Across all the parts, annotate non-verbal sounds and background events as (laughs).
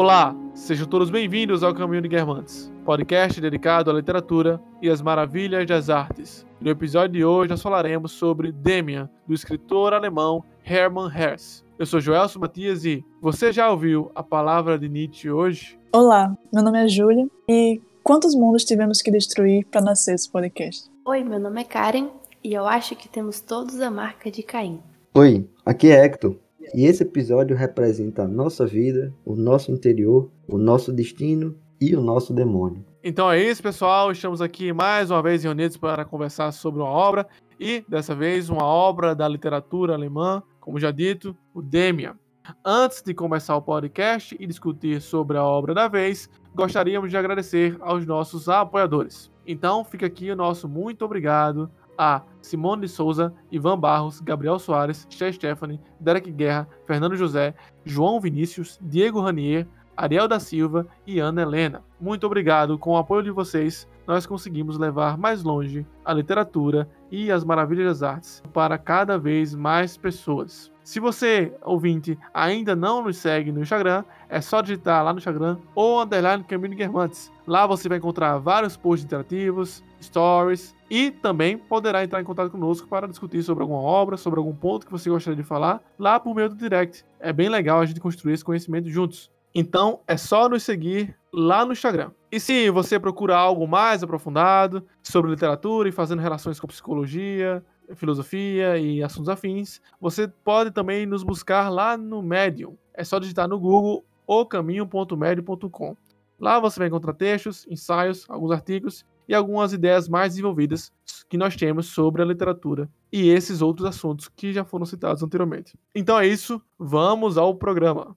Olá, sejam todos bem-vindos ao Caminho de Guermantes, podcast dedicado à literatura e às maravilhas das artes. No episódio de hoje nós falaremos sobre Demian, do escritor alemão Hermann Hesse. Eu sou Joelson Matias e você já ouviu a palavra de Nietzsche hoje? Olá, meu nome é Júlia e quantos mundos tivemos que destruir para nascer esse podcast? Oi, meu nome é Karen e eu acho que temos todos a marca de Caim. Oi, aqui é Hector. E esse episódio representa a nossa vida, o nosso interior, o nosso destino e o nosso demônio. Então é isso, pessoal. Estamos aqui mais uma vez reunidos para conversar sobre uma obra e, dessa vez, uma obra da literatura alemã, como já dito, o Demian. Antes de começar o podcast e discutir sobre a obra da vez, gostaríamos de agradecer aos nossos apoiadores. Então, fica aqui o nosso muito obrigado a Simone de Souza, Ivan Barros, Gabriel Soares, Che Stephanie, Derek Guerra, Fernando José, João Vinícius, Diego Ranier, Ariel da Silva e Ana Helena. Muito obrigado. Com o apoio de vocês, nós conseguimos levar mais longe a literatura e as maravilhas das artes para cada vez mais pessoas. Se você, ouvinte, ainda não nos segue no Instagram, é só digitar lá no Instagram ou underline Caminho Guermantes. Lá você vai encontrar vários posts interativos, stories e também poderá entrar em contato conosco para discutir sobre alguma obra, sobre algum ponto que você gostaria de falar, lá por meio do direct. É bem legal a gente construir esse conhecimento juntos. Então é só nos seguir lá no Instagram. E se você procura algo mais aprofundado sobre literatura e fazendo relações com psicologia, filosofia e assuntos afins, você pode também nos buscar lá no Medium. É só digitar no Google ocaminho.medium.com. Lá você vai encontrar textos, ensaios, alguns artigos e algumas ideias mais desenvolvidas que nós temos sobre a literatura e esses outros assuntos que já foram citados anteriormente. Então é isso, vamos ao programa.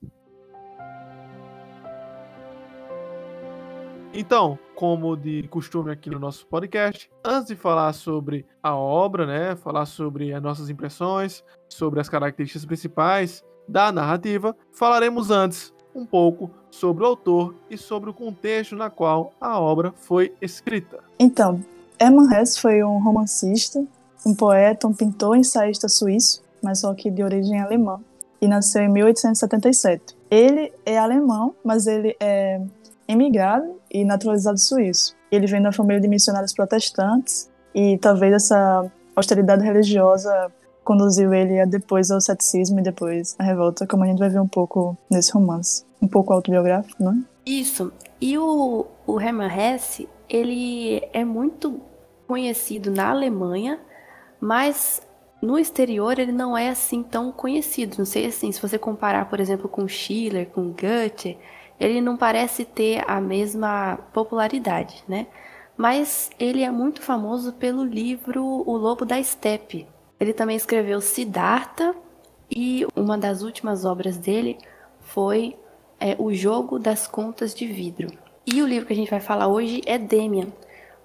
Então, como de costume aqui no nosso podcast, antes de falar sobre a obra, né, falar sobre as nossas impressões, sobre as características principais da narrativa, falaremos antes um pouco sobre o autor e sobre o contexto na qual a obra foi escrita. Então, Hermann Hesse foi um romancista, um poeta, um pintor e ensaísta suíço, mas só que de origem alemã, e nasceu em 1877. Ele é alemão, mas ele é imigrado e naturalizado suíço. Ele vem da família de missionários protestantes e talvez essa austeridade religiosa conduziu ele depois ao ceticismo e depois à revolta, como a gente vai ver um pouco nesse romance. Um pouco autobiográfico, não é? Isso. E o, o Hermann Hesse, ele é muito conhecido na Alemanha, mas no exterior ele não é assim tão conhecido. Não sei assim, se você comparar, por exemplo, com Schiller, com Goethe, ele não parece ter a mesma popularidade, né? Mas ele é muito famoso pelo livro O Lobo da Steppe. Ele também escreveu Siddhartha e uma das últimas obras dele foi é, O Jogo das Contas de Vidro. E o livro que a gente vai falar hoje é Demian,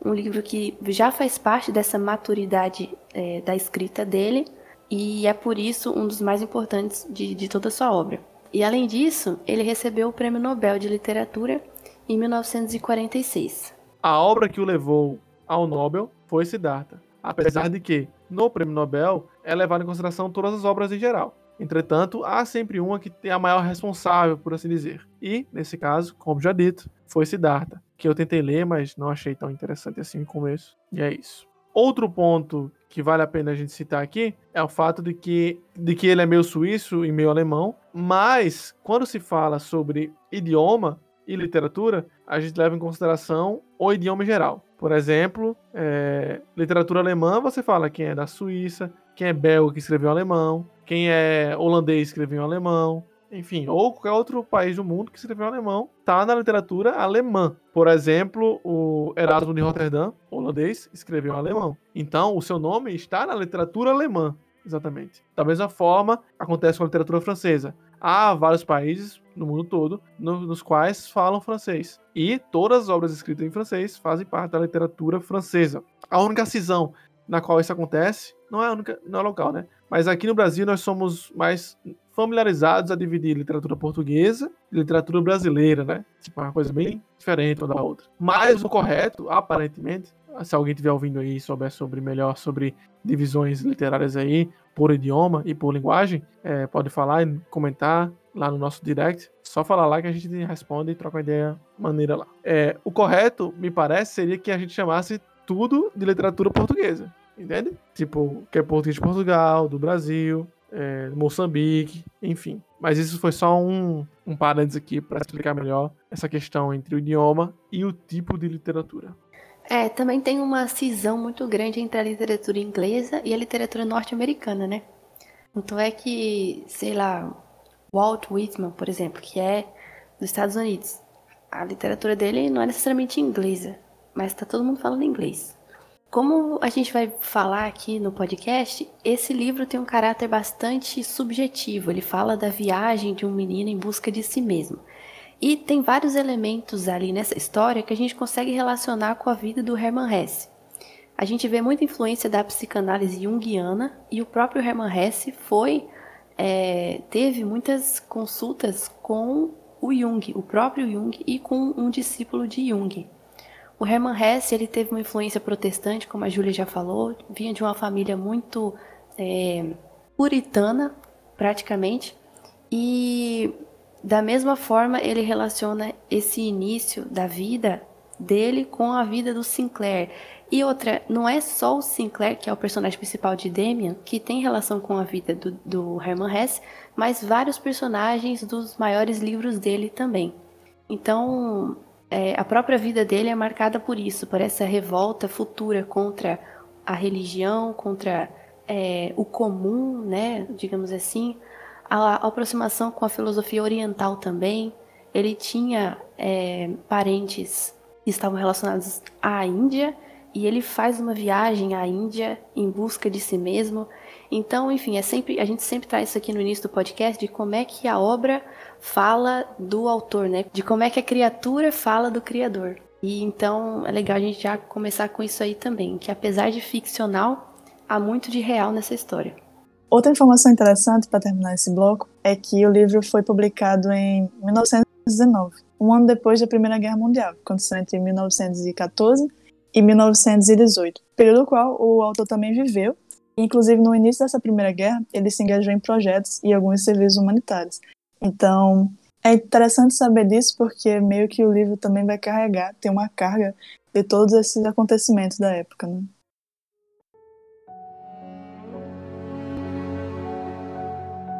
um livro que já faz parte dessa maturidade é, da escrita dele e é por isso um dos mais importantes de, de toda a sua obra. E além disso, ele recebeu o Prêmio Nobel de Literatura em 1946. A obra que o levou ao Nobel foi Siddhartha, apesar de que, no Prêmio Nobel, é levado em consideração todas as obras em geral. Entretanto, há sempre uma que tem a maior responsável, por assim dizer. E, nesse caso, como já dito, foi Siddhartha, que eu tentei ler, mas não achei tão interessante assim no começo. E é isso. Outro ponto que vale a pena a gente citar aqui é o fato de que, de que ele é meio suíço e meio alemão, mas quando se fala sobre idioma e literatura, a gente leva em consideração o idioma em geral. Por exemplo, é, literatura alemã, você fala quem é da Suíça, quem é belga que escreveu alemão, quem é holandês que escreveu alemão, enfim, ou qualquer outro país do mundo que escreveu alemão, está na literatura alemã. Por exemplo, o Erasmo de Roterdã, holandês, escreveu alemão. Então, o seu nome está na literatura alemã, exatamente. Da mesma forma, acontece com a literatura francesa. Há vários países no mundo todo no, nos quais falam francês. E todas as obras escritas em francês fazem parte da literatura francesa. A única cisão na qual isso acontece não é, única, não é local, né? Mas aqui no Brasil nós somos mais familiarizados a dividir literatura portuguesa e literatura brasileira, né? Tipo, uma coisa bem diferente uma da outra. Mas o correto, aparentemente, se alguém estiver ouvindo aí e souber sobre melhor sobre divisões literárias aí, por idioma e por linguagem, é, pode falar e comentar lá no nosso direct. Só falar lá que a gente responde e troca uma ideia maneira lá. É, o correto, me parece, seria que a gente chamasse tudo de literatura portuguesa. Entende? Tipo, que é português de Portugal, do Brasil, é, Moçambique, enfim. Mas isso foi só um, um parênteses aqui para explicar melhor essa questão entre o idioma e o tipo de literatura. É, também tem uma cisão muito grande entre a literatura inglesa e a literatura norte-americana, né? Então é que, sei lá, Walt Whitman, por exemplo, que é dos Estados Unidos, a literatura dele não é necessariamente inglesa, mas está todo mundo falando inglês. Como a gente vai falar aqui no podcast, esse livro tem um caráter bastante subjetivo. Ele fala da viagem de um menino em busca de si mesmo. E tem vários elementos ali nessa história que a gente consegue relacionar com a vida do Hermann Hesse. A gente vê muita influência da psicanálise junguiana e o próprio Hermann Hesse foi é, teve muitas consultas com o Jung, o próprio Jung e com um discípulo de Jung. O Hermann Hesse ele teve uma influência protestante, como a Júlia já falou, vinha de uma família muito é, puritana, praticamente, e da mesma forma ele relaciona esse início da vida dele com a vida do Sinclair. E outra, não é só o Sinclair, que é o personagem principal de Demian, que tem relação com a vida do, do Hermann Hesse, mas vários personagens dos maiores livros dele também. Então, é, a própria vida dele é marcada por isso, por essa revolta futura contra a religião, contra é, o comum, né, digamos assim, a, a, aproximação com a filosofia oriental também. Ele tinha é, parentes que estavam relacionados à Índia e ele faz uma viagem à Índia em busca de si mesmo. Então, enfim, é sempre a gente sempre traz isso aqui no início do podcast de como é que a obra fala do autor, né? De como é que a criatura fala do criador. E então é legal a gente já começar com isso aí também, que apesar de ficcional, há muito de real nessa história. Outra informação interessante para terminar esse bloco é que o livro foi publicado em 1919, um ano depois da Primeira Guerra Mundial, aconteceu entre 1914 e 1918, período no qual o autor também viveu. Inclusive, no início dessa Primeira Guerra, ele se engajou em projetos e alguns serviços humanitários. Então, é interessante saber disso porque meio que o livro também vai carregar, tem uma carga de todos esses acontecimentos da época, né?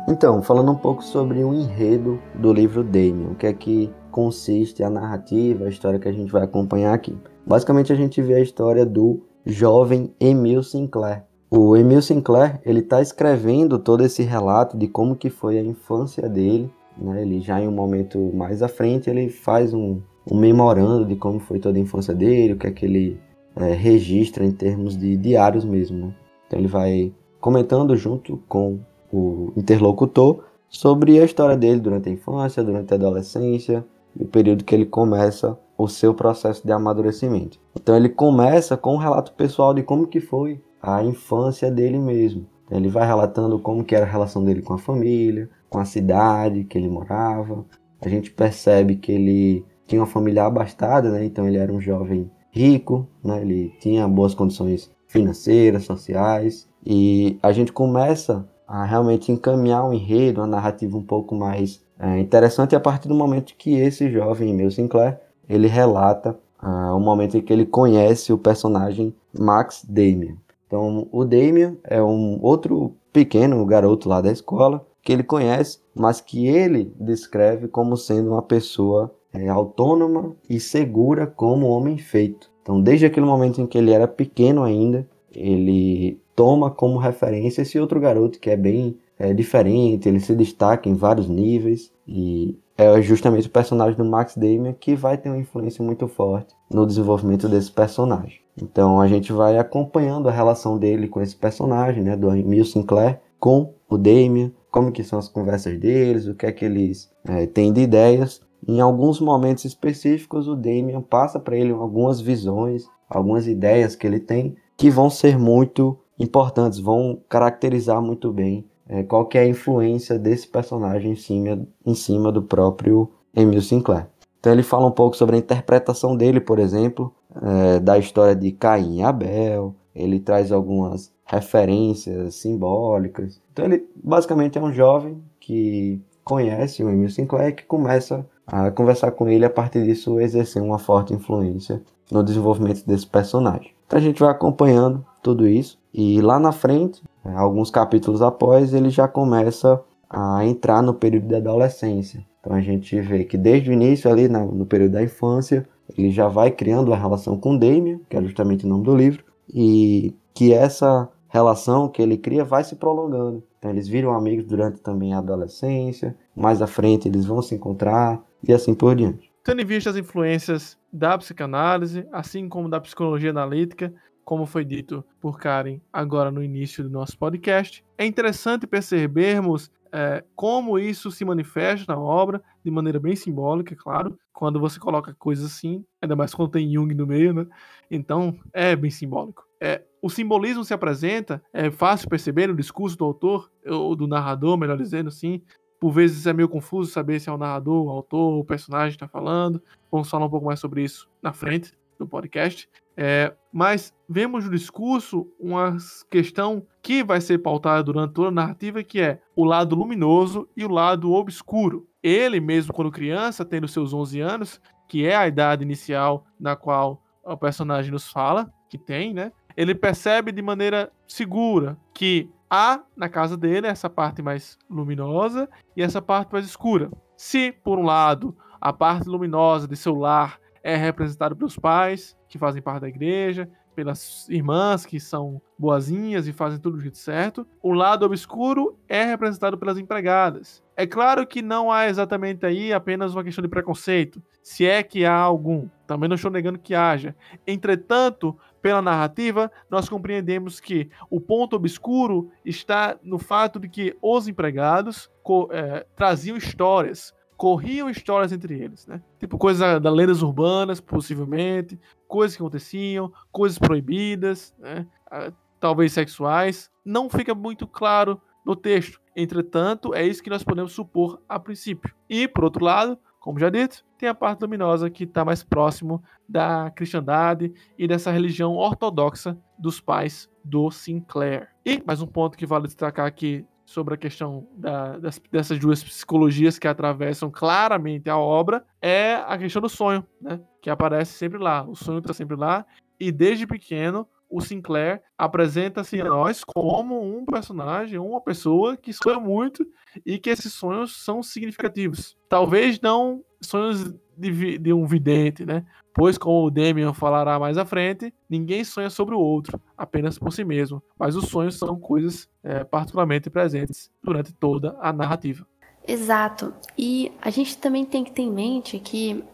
Então, falando um pouco sobre o enredo do livro Damien, o que é que consiste a narrativa, a história que a gente vai acompanhar aqui. Basicamente, a gente vê a história do jovem Emil Sinclair. O Emil Sinclair, ele está escrevendo todo esse relato de como que foi a infância dele, né? Ele já em um momento mais à frente, ele faz um, um memorando de como foi toda a infância dele, o que é que ele é, registra em termos de diários mesmo, né? Então ele vai comentando junto com o interlocutor sobre a história dele durante a infância, durante a adolescência e o período que ele começa o seu processo de amadurecimento. Então ele começa com um relato pessoal de como que foi a infância dele mesmo. Ele vai relatando como que era a relação dele com a família, com a cidade que ele morava. A gente percebe que ele tinha uma família abastada, né? Então ele era um jovem rico, né? Ele tinha boas condições financeiras, sociais, e a gente começa a realmente encaminhar um enredo, uma narrativa um pouco mais é, interessante a partir do momento que esse jovem Emil Sinclair ele relata uh, o momento em que ele conhece o personagem Max Damien. Então, o Damien é um outro pequeno garoto lá da escola que ele conhece, mas que ele descreve como sendo uma pessoa é, autônoma e segura como homem feito. Então, desde aquele momento em que ele era pequeno ainda, ele toma como referência esse outro garoto que é bem é, diferente, ele se destaca em vários níveis e é justamente o personagem do Max Damien que vai ter uma influência muito forte no desenvolvimento desse personagem. Então a gente vai acompanhando a relação dele com esse personagem, né, do Emil Sinclair, com o Damien, como que são as conversas deles, o que é que eles é, têm de ideias. Em alguns momentos específicos, o Damien passa para ele algumas visões, algumas ideias que ele tem que vão ser muito importantes, vão caracterizar muito bem é, qual que é a influência desse personagem em cima, em cima do próprio Emil Sinclair. Então ele fala um pouco sobre a interpretação dele, por exemplo, é, da história de Caim e Abel, ele traz algumas referências simbólicas. Então ele basicamente é um jovem que conhece o Emil Sinclair que começa a conversar com ele a partir disso exercer uma forte influência no desenvolvimento desse personagem. Então a gente vai acompanhando tudo isso e lá na frente, alguns capítulos após, ele já começa a entrar no período da adolescência. Então a gente vê que desde o início ali no período da infância, ele já vai criando uma relação com Damien, que é justamente o nome do livro, e que essa relação que ele cria vai se prolongando. Então eles viram amigos durante também a adolescência, mais à frente eles vão se encontrar e assim por diante. Tendo em vista as influências da psicanálise, assim como da psicologia analítica, como foi dito por Karen agora no início do nosso podcast, é interessante percebermos é, como isso se manifesta na obra, de maneira bem simbólica, é claro, quando você coloca coisas assim, ainda mais quando tem Jung no meio, né? Então, é bem simbólico. É, o simbolismo se apresenta, é fácil perceber no discurso do autor, ou do narrador, melhor dizendo, sim. Por vezes é meio confuso saber se é o narrador, o autor, o personagem está falando. Vamos falar um pouco mais sobre isso na frente do podcast. É, mas vemos no discurso uma questão que vai ser pautada durante toda a narrativa, que é o lado luminoso e o lado obscuro. Ele mesmo, quando criança, tendo seus 11 anos, que é a idade inicial na qual o personagem nos fala, que tem, né? Ele percebe de maneira segura que há na casa dele essa parte mais luminosa e essa parte mais escura. Se, por um lado, a parte luminosa de seu lar é representado pelos pais, que fazem parte da igreja, pelas irmãs, que são boazinhas e fazem tudo do jeito certo. O lado obscuro é representado pelas empregadas. É claro que não há exatamente aí apenas uma questão de preconceito, se é que há algum. Também não estou negando que haja. Entretanto, pela narrativa, nós compreendemos que o ponto obscuro está no fato de que os empregados é, traziam histórias, corriam histórias entre eles, né? Tipo coisas da lendas urbanas, possivelmente, coisas que aconteciam, coisas proibidas, né? Ah, talvez sexuais. Não fica muito claro no texto. Entretanto, é isso que nós podemos supor a princípio. E, por outro lado, como já dito, tem a parte luminosa que está mais próximo da cristandade e dessa religião ortodoxa dos pais do Sinclair. E mais um ponto que vale destacar aqui sobre a questão da, das, dessas duas psicologias que atravessam claramente a obra é a questão do sonho, né? Que aparece sempre lá. O sonho está sempre lá. E desde pequeno, o Sinclair apresenta-se a nós como um personagem, uma pessoa que sonha muito e que esses sonhos são significativos. Talvez não sonhos de, de, um vidente, né? Pois, como o Demian falará mais à frente, ninguém sonha sobre o outro, apenas por si mesmo. Mas os sonhos são coisas é, particularmente presentes durante toda a narrativa. Exato. E a gente também tem que ter em mente que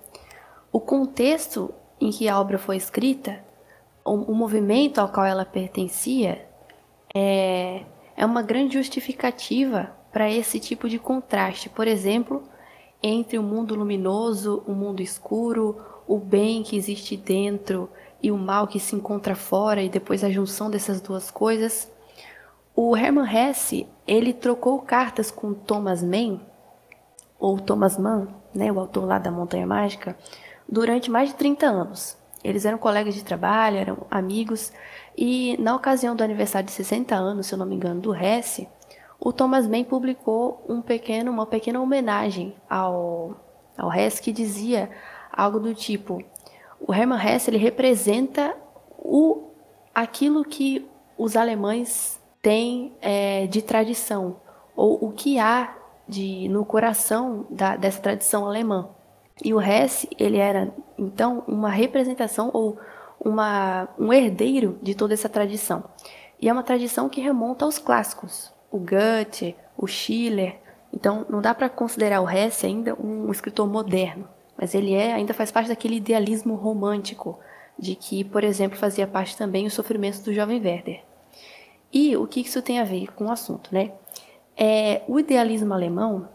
o contexto em que a obra foi escrita, o, o movimento ao qual ela pertencia, é, é uma grande justificativa para esse tipo de contraste. Por exemplo, entre o mundo luminoso, o mundo escuro, o bem que existe dentro e o mal que se encontra fora e depois a junção dessas duas coisas. O Hermann Hesse, ele trocou cartas com Thomas Mann, ou Thomas Mann, né, o autor lá da Montanha Mágica, durante mais de 30 anos. Eles eram colegas de trabalho, eram amigos, e na ocasião do aniversário de 60 anos, se eu não me engano, do Hesse, o Thomas Mann publicou um pequeno, uma pequena homenagem ao, ao Hess que dizia algo do tipo: o Hermann Hesse ele representa o, aquilo que os alemães têm é, de tradição, ou o que há de, no coração da, dessa tradição alemã. E o Hesse ele era então uma representação ou uma, um herdeiro de toda essa tradição. E é uma tradição que remonta aos clássicos, o Goethe, o Schiller. Então, não dá para considerar o Hesse ainda um escritor moderno, mas ele é, ainda faz parte daquele idealismo romântico de que, por exemplo, fazia parte também o sofrimento do jovem Werder. E o que isso tem a ver com o assunto, né? É, o idealismo alemão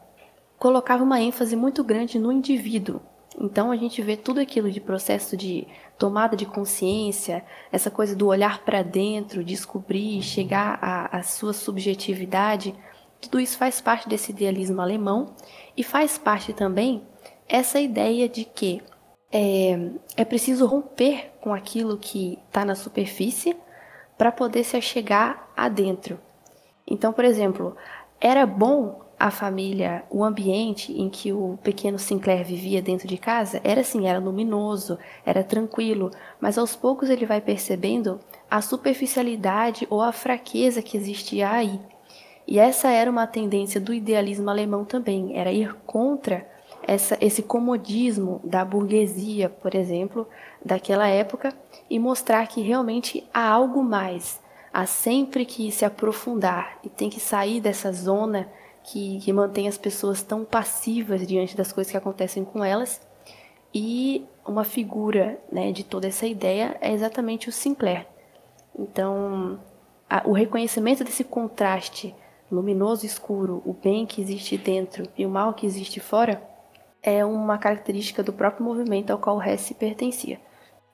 colocava uma ênfase muito grande no indivíduo. Então a gente vê tudo aquilo de processo de tomada de consciência, essa coisa do olhar para dentro, descobrir, chegar à, à sua subjetividade, tudo isso faz parte desse idealismo alemão e faz parte também essa ideia de que é, é preciso romper com aquilo que está na superfície para poder se achegar adentro. Então, por exemplo, era bom a família, o ambiente em que o pequeno Sinclair vivia dentro de casa, era assim, era luminoso, era tranquilo, mas aos poucos ele vai percebendo a superficialidade ou a fraqueza que existia aí. E essa era uma tendência do idealismo alemão também, era ir contra essa, esse comodismo da burguesia, por exemplo, daquela época, e mostrar que realmente há algo mais, há sempre que se aprofundar e tem que sair dessa zona que, que mantém as pessoas tão passivas diante das coisas que acontecem com elas. E uma figura né, de toda essa ideia é exatamente o Sinclair. Então, a, o reconhecimento desse contraste luminoso e escuro, o bem que existe dentro e o mal que existe fora, é uma característica do próprio movimento ao qual Hess pertencia.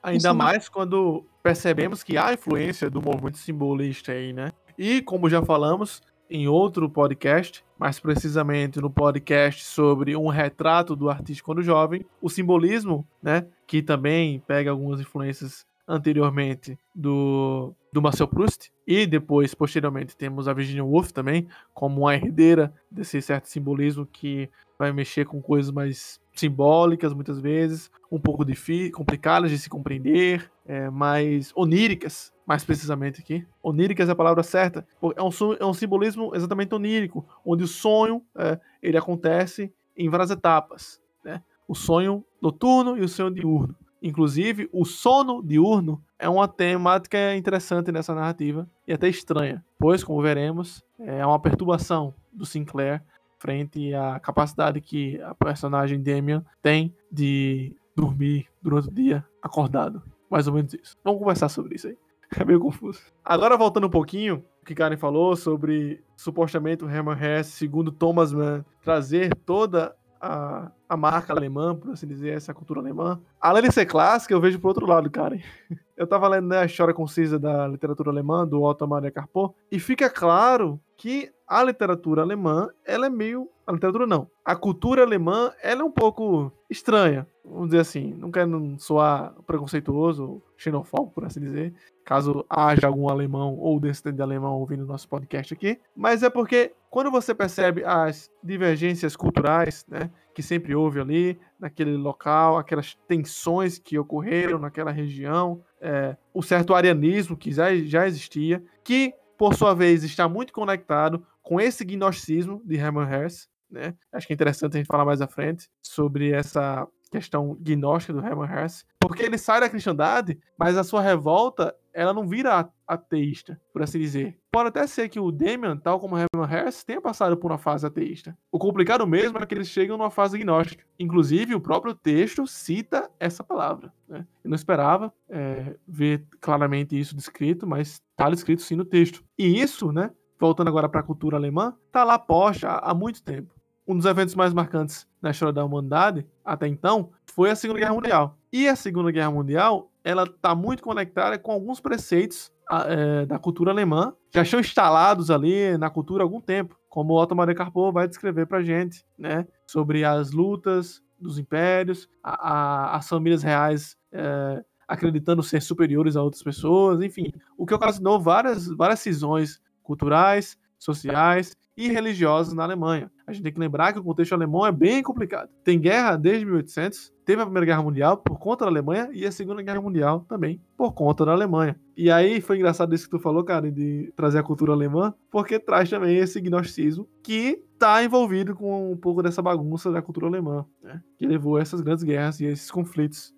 Ainda Isso mais quando percebemos que há influência do movimento simbolista aí, né? E, como já falamos em outro podcast, mais precisamente no podcast sobre um retrato do artista quando jovem, o simbolismo, né, que também pega algumas influências anteriormente do, do Marcel Proust e depois, posteriormente, temos a Virginia Woolf também como uma herdeira desse certo simbolismo que vai mexer com coisas mais simbólicas muitas vezes, um pouco complicadas de se compreender, é, mais oníricas, mais precisamente aqui. Oníricas é a palavra certa. É um, é um simbolismo exatamente onírico, onde o sonho é, ele acontece em várias etapas. Né? O sonho noturno e o sonho diurno. Inclusive, o sono diurno é uma temática interessante nessa narrativa e até estranha, pois, como veremos, é uma perturbação do Sinclair frente à capacidade que a personagem Damian tem de dormir durante o dia acordado. Mais ou menos isso. Vamos conversar sobre isso aí. É meio confuso. Agora, voltando um pouquinho, o que Karen falou sobre supostamente o Hermann Hesse, segundo Thomas Mann, trazer toda a, a marca alemã, por assim dizer, essa cultura alemã. Além de ser clássica, eu vejo por outro lado, Karen. (laughs) Eu tava lendo né, a história concisa da literatura alemã, do Otto Maria Carpo, e fica claro que a literatura alemã, ela é meio. A literatura não. A cultura alemã, ela é um pouco estranha. Vamos dizer assim. Não quero soar preconceituoso, xenofóbico, por assim dizer. Caso haja algum alemão ou descendente de alemão ouvindo nosso podcast aqui. Mas é porque quando você percebe as divergências culturais, né? Que sempre houve ali, naquele local, aquelas tensões que ocorreram naquela região, é, o certo arianismo que já, já existia, que por sua vez está muito conectado com esse gnosticismo de Hermann Hesse, né? Acho que é interessante a gente falar mais à frente sobre essa questão gnóstica do Hermann Hesse, porque ele sai da cristandade, mas a sua revolta ela não vira ateísta, por assim dizer. Pode até ser que o Damian, tal como Hermann Hesse, tenha passado por uma fase ateísta. O complicado mesmo é que eles chegam numa fase gnóstica. Inclusive, o próprio texto cita essa palavra. Né? Eu não esperava é, ver claramente isso descrito, mas está descrito sim no texto. E isso, né, voltando agora para a cultura alemã, está lá posta há muito tempo. Um dos eventos mais marcantes na história da humanidade, até então, foi a Segunda Guerra Mundial. E a Segunda Guerra Mundial, ela está muito conectada com alguns preceitos é, da cultura alemã, que já estão instalados ali na cultura há algum tempo, como Otto Maria Carpo vai descrever para gente, né, sobre as lutas dos impérios, a, a, as famílias reais é, acreditando ser superiores a outras pessoas, enfim, o que ocasionou várias, várias cisões culturais, sociais e religiosas na Alemanha. A gente tem que lembrar que o contexto alemão é bem complicado. Tem guerra desde 1800, teve a Primeira Guerra Mundial por conta da Alemanha e a Segunda Guerra Mundial também por conta da Alemanha. E aí foi engraçado isso que tu falou, cara, de trazer a cultura alemã, porque traz também esse gnosticismo que está envolvido com um pouco dessa bagunça da cultura alemã, né? que levou a essas grandes guerras e a esses conflitos.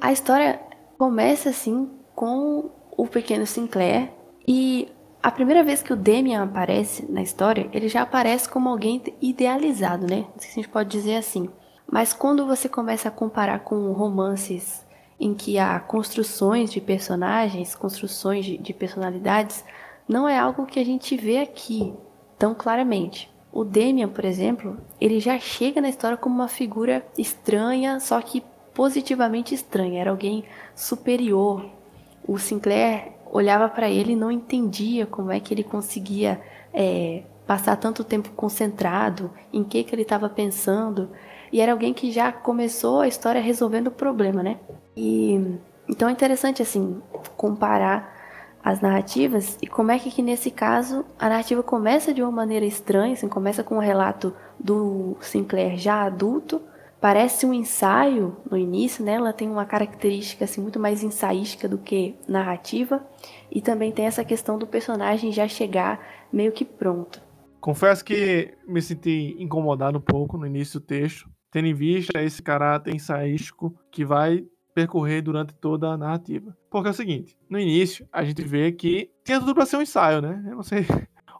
A história começa assim com o pequeno Sinclair e a primeira vez que o Demian aparece na história, ele já aparece como alguém idealizado, né? Não sei se a gente pode dizer assim. Mas quando você começa a comparar com romances em que há construções de personagens, construções de, de personalidades, não é algo que a gente vê aqui tão claramente. O Demian, por exemplo, ele já chega na história como uma figura estranha, só que positivamente estranha, era alguém superior. O Sinclair olhava para ele e não entendia como é que ele conseguia é, passar tanto tempo concentrado em que que ele estava pensando. E era alguém que já começou a história resolvendo o problema, né? E então é interessante assim comparar as narrativas e como é que, que nesse caso a narrativa começa de uma maneira estranha, assim, começa com o um relato do Sinclair já adulto, parece um ensaio no início, né? Ela tem uma característica assim muito mais ensaística do que narrativa e também tem essa questão do personagem já chegar meio que pronto. Confesso que me senti incomodado um pouco no início do texto, tendo em vista esse caráter ensaístico que vai percorrer durante toda a narrativa. Porque é o seguinte, no início a gente vê que tinha tudo para ser um ensaio, né? Eu não sei.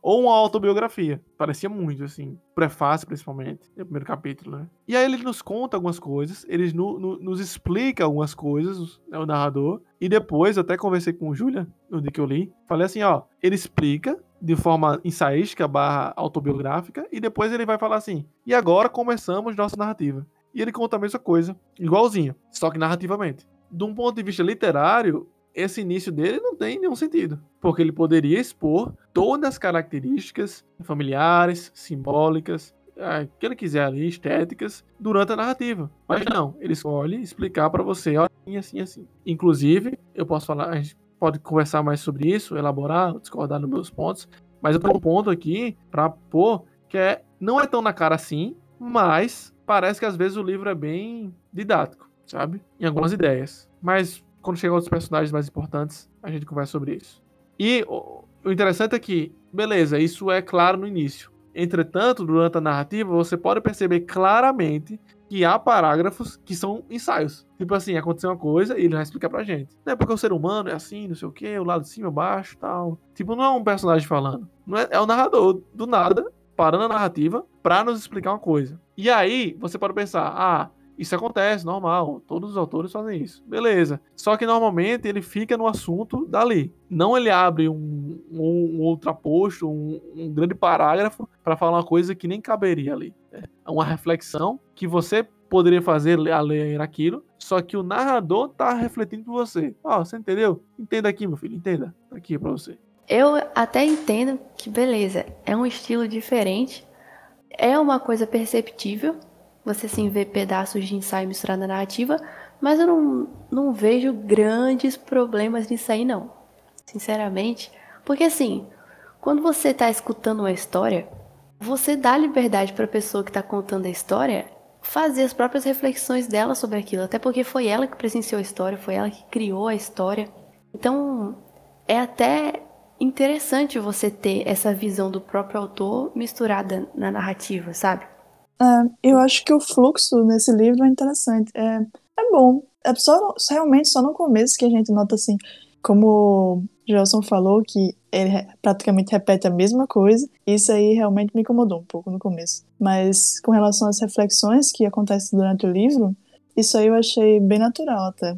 Ou uma autobiografia. Parecia muito, assim. Prefácio, principalmente. No primeiro capítulo, né? E aí ele nos conta algumas coisas, ele no, no, nos explica algumas coisas, né, o narrador. E depois, até conversei com o Julia, no dia que eu li. Falei assim, ó, ele explica de forma ensaística barra autobiográfica, e depois ele vai falar assim, e agora começamos nossa narrativa. E ele conta a mesma coisa, igualzinho, só que narrativamente. De um ponto de vista literário, esse início dele não tem nenhum sentido, porque ele poderia expor todas as características familiares, simbólicas, é, que ele quiser ali, estéticas, durante a narrativa. Mas não, ele escolhe explicar para você, assim, assim, assim. Inclusive, eu posso falar, a gente pode conversar mais sobre isso, elaborar, discordar nos meus pontos, mas eu tenho um ponto aqui para pôr que é, não é tão na cara assim, mas parece que às vezes o livro é bem didático, sabe? Em algumas ideias. Mas quando chega outros personagens mais importantes, a gente conversa sobre isso. E o interessante é que, beleza, isso é claro no início. Entretanto, durante a narrativa, você pode perceber claramente que há parágrafos que são ensaios. Tipo assim, aconteceu uma coisa e ele vai explicar pra gente. Não é porque o ser humano é assim, não sei o que, o lado de cima, baixo tal. Tipo, não é um personagem falando. Não é, é o narrador, do nada, parando a narrativa para nos explicar uma coisa. E aí, você pode pensar, ah, isso acontece, normal, todos os autores fazem isso. Beleza. Só que normalmente ele fica no assunto dali. Não ele abre um, um, um ultraposto, um, um grande parágrafo para falar uma coisa que nem caberia ali. É uma reflexão que você poderia fazer a ler aquilo, só que o narrador tá refletindo com você. Ó, oh, você entendeu? Entenda aqui, meu filho, entenda. Tá aqui para você. Eu até entendo que, beleza, é um estilo diferente, é uma coisa perceptível, você sim vê pedaços de ensaio misturado na narrativa, mas eu não, não vejo grandes problemas nisso aí, não. Sinceramente. Porque assim, quando você está escutando uma história, você dá liberdade para a pessoa que está contando a história fazer as próprias reflexões dela sobre aquilo, até porque foi ela que presenciou a história, foi ela que criou a história. Então, é até interessante você ter essa visão do próprio autor misturada na narrativa, sabe? É, eu acho que o fluxo nesse livro é interessante. É, é bom. É só, realmente só no começo que a gente nota assim, como o Gelson falou, que ele praticamente repete a mesma coisa. Isso aí realmente me incomodou um pouco no começo. Mas com relação às reflexões que acontecem durante o livro, isso aí eu achei bem natural até.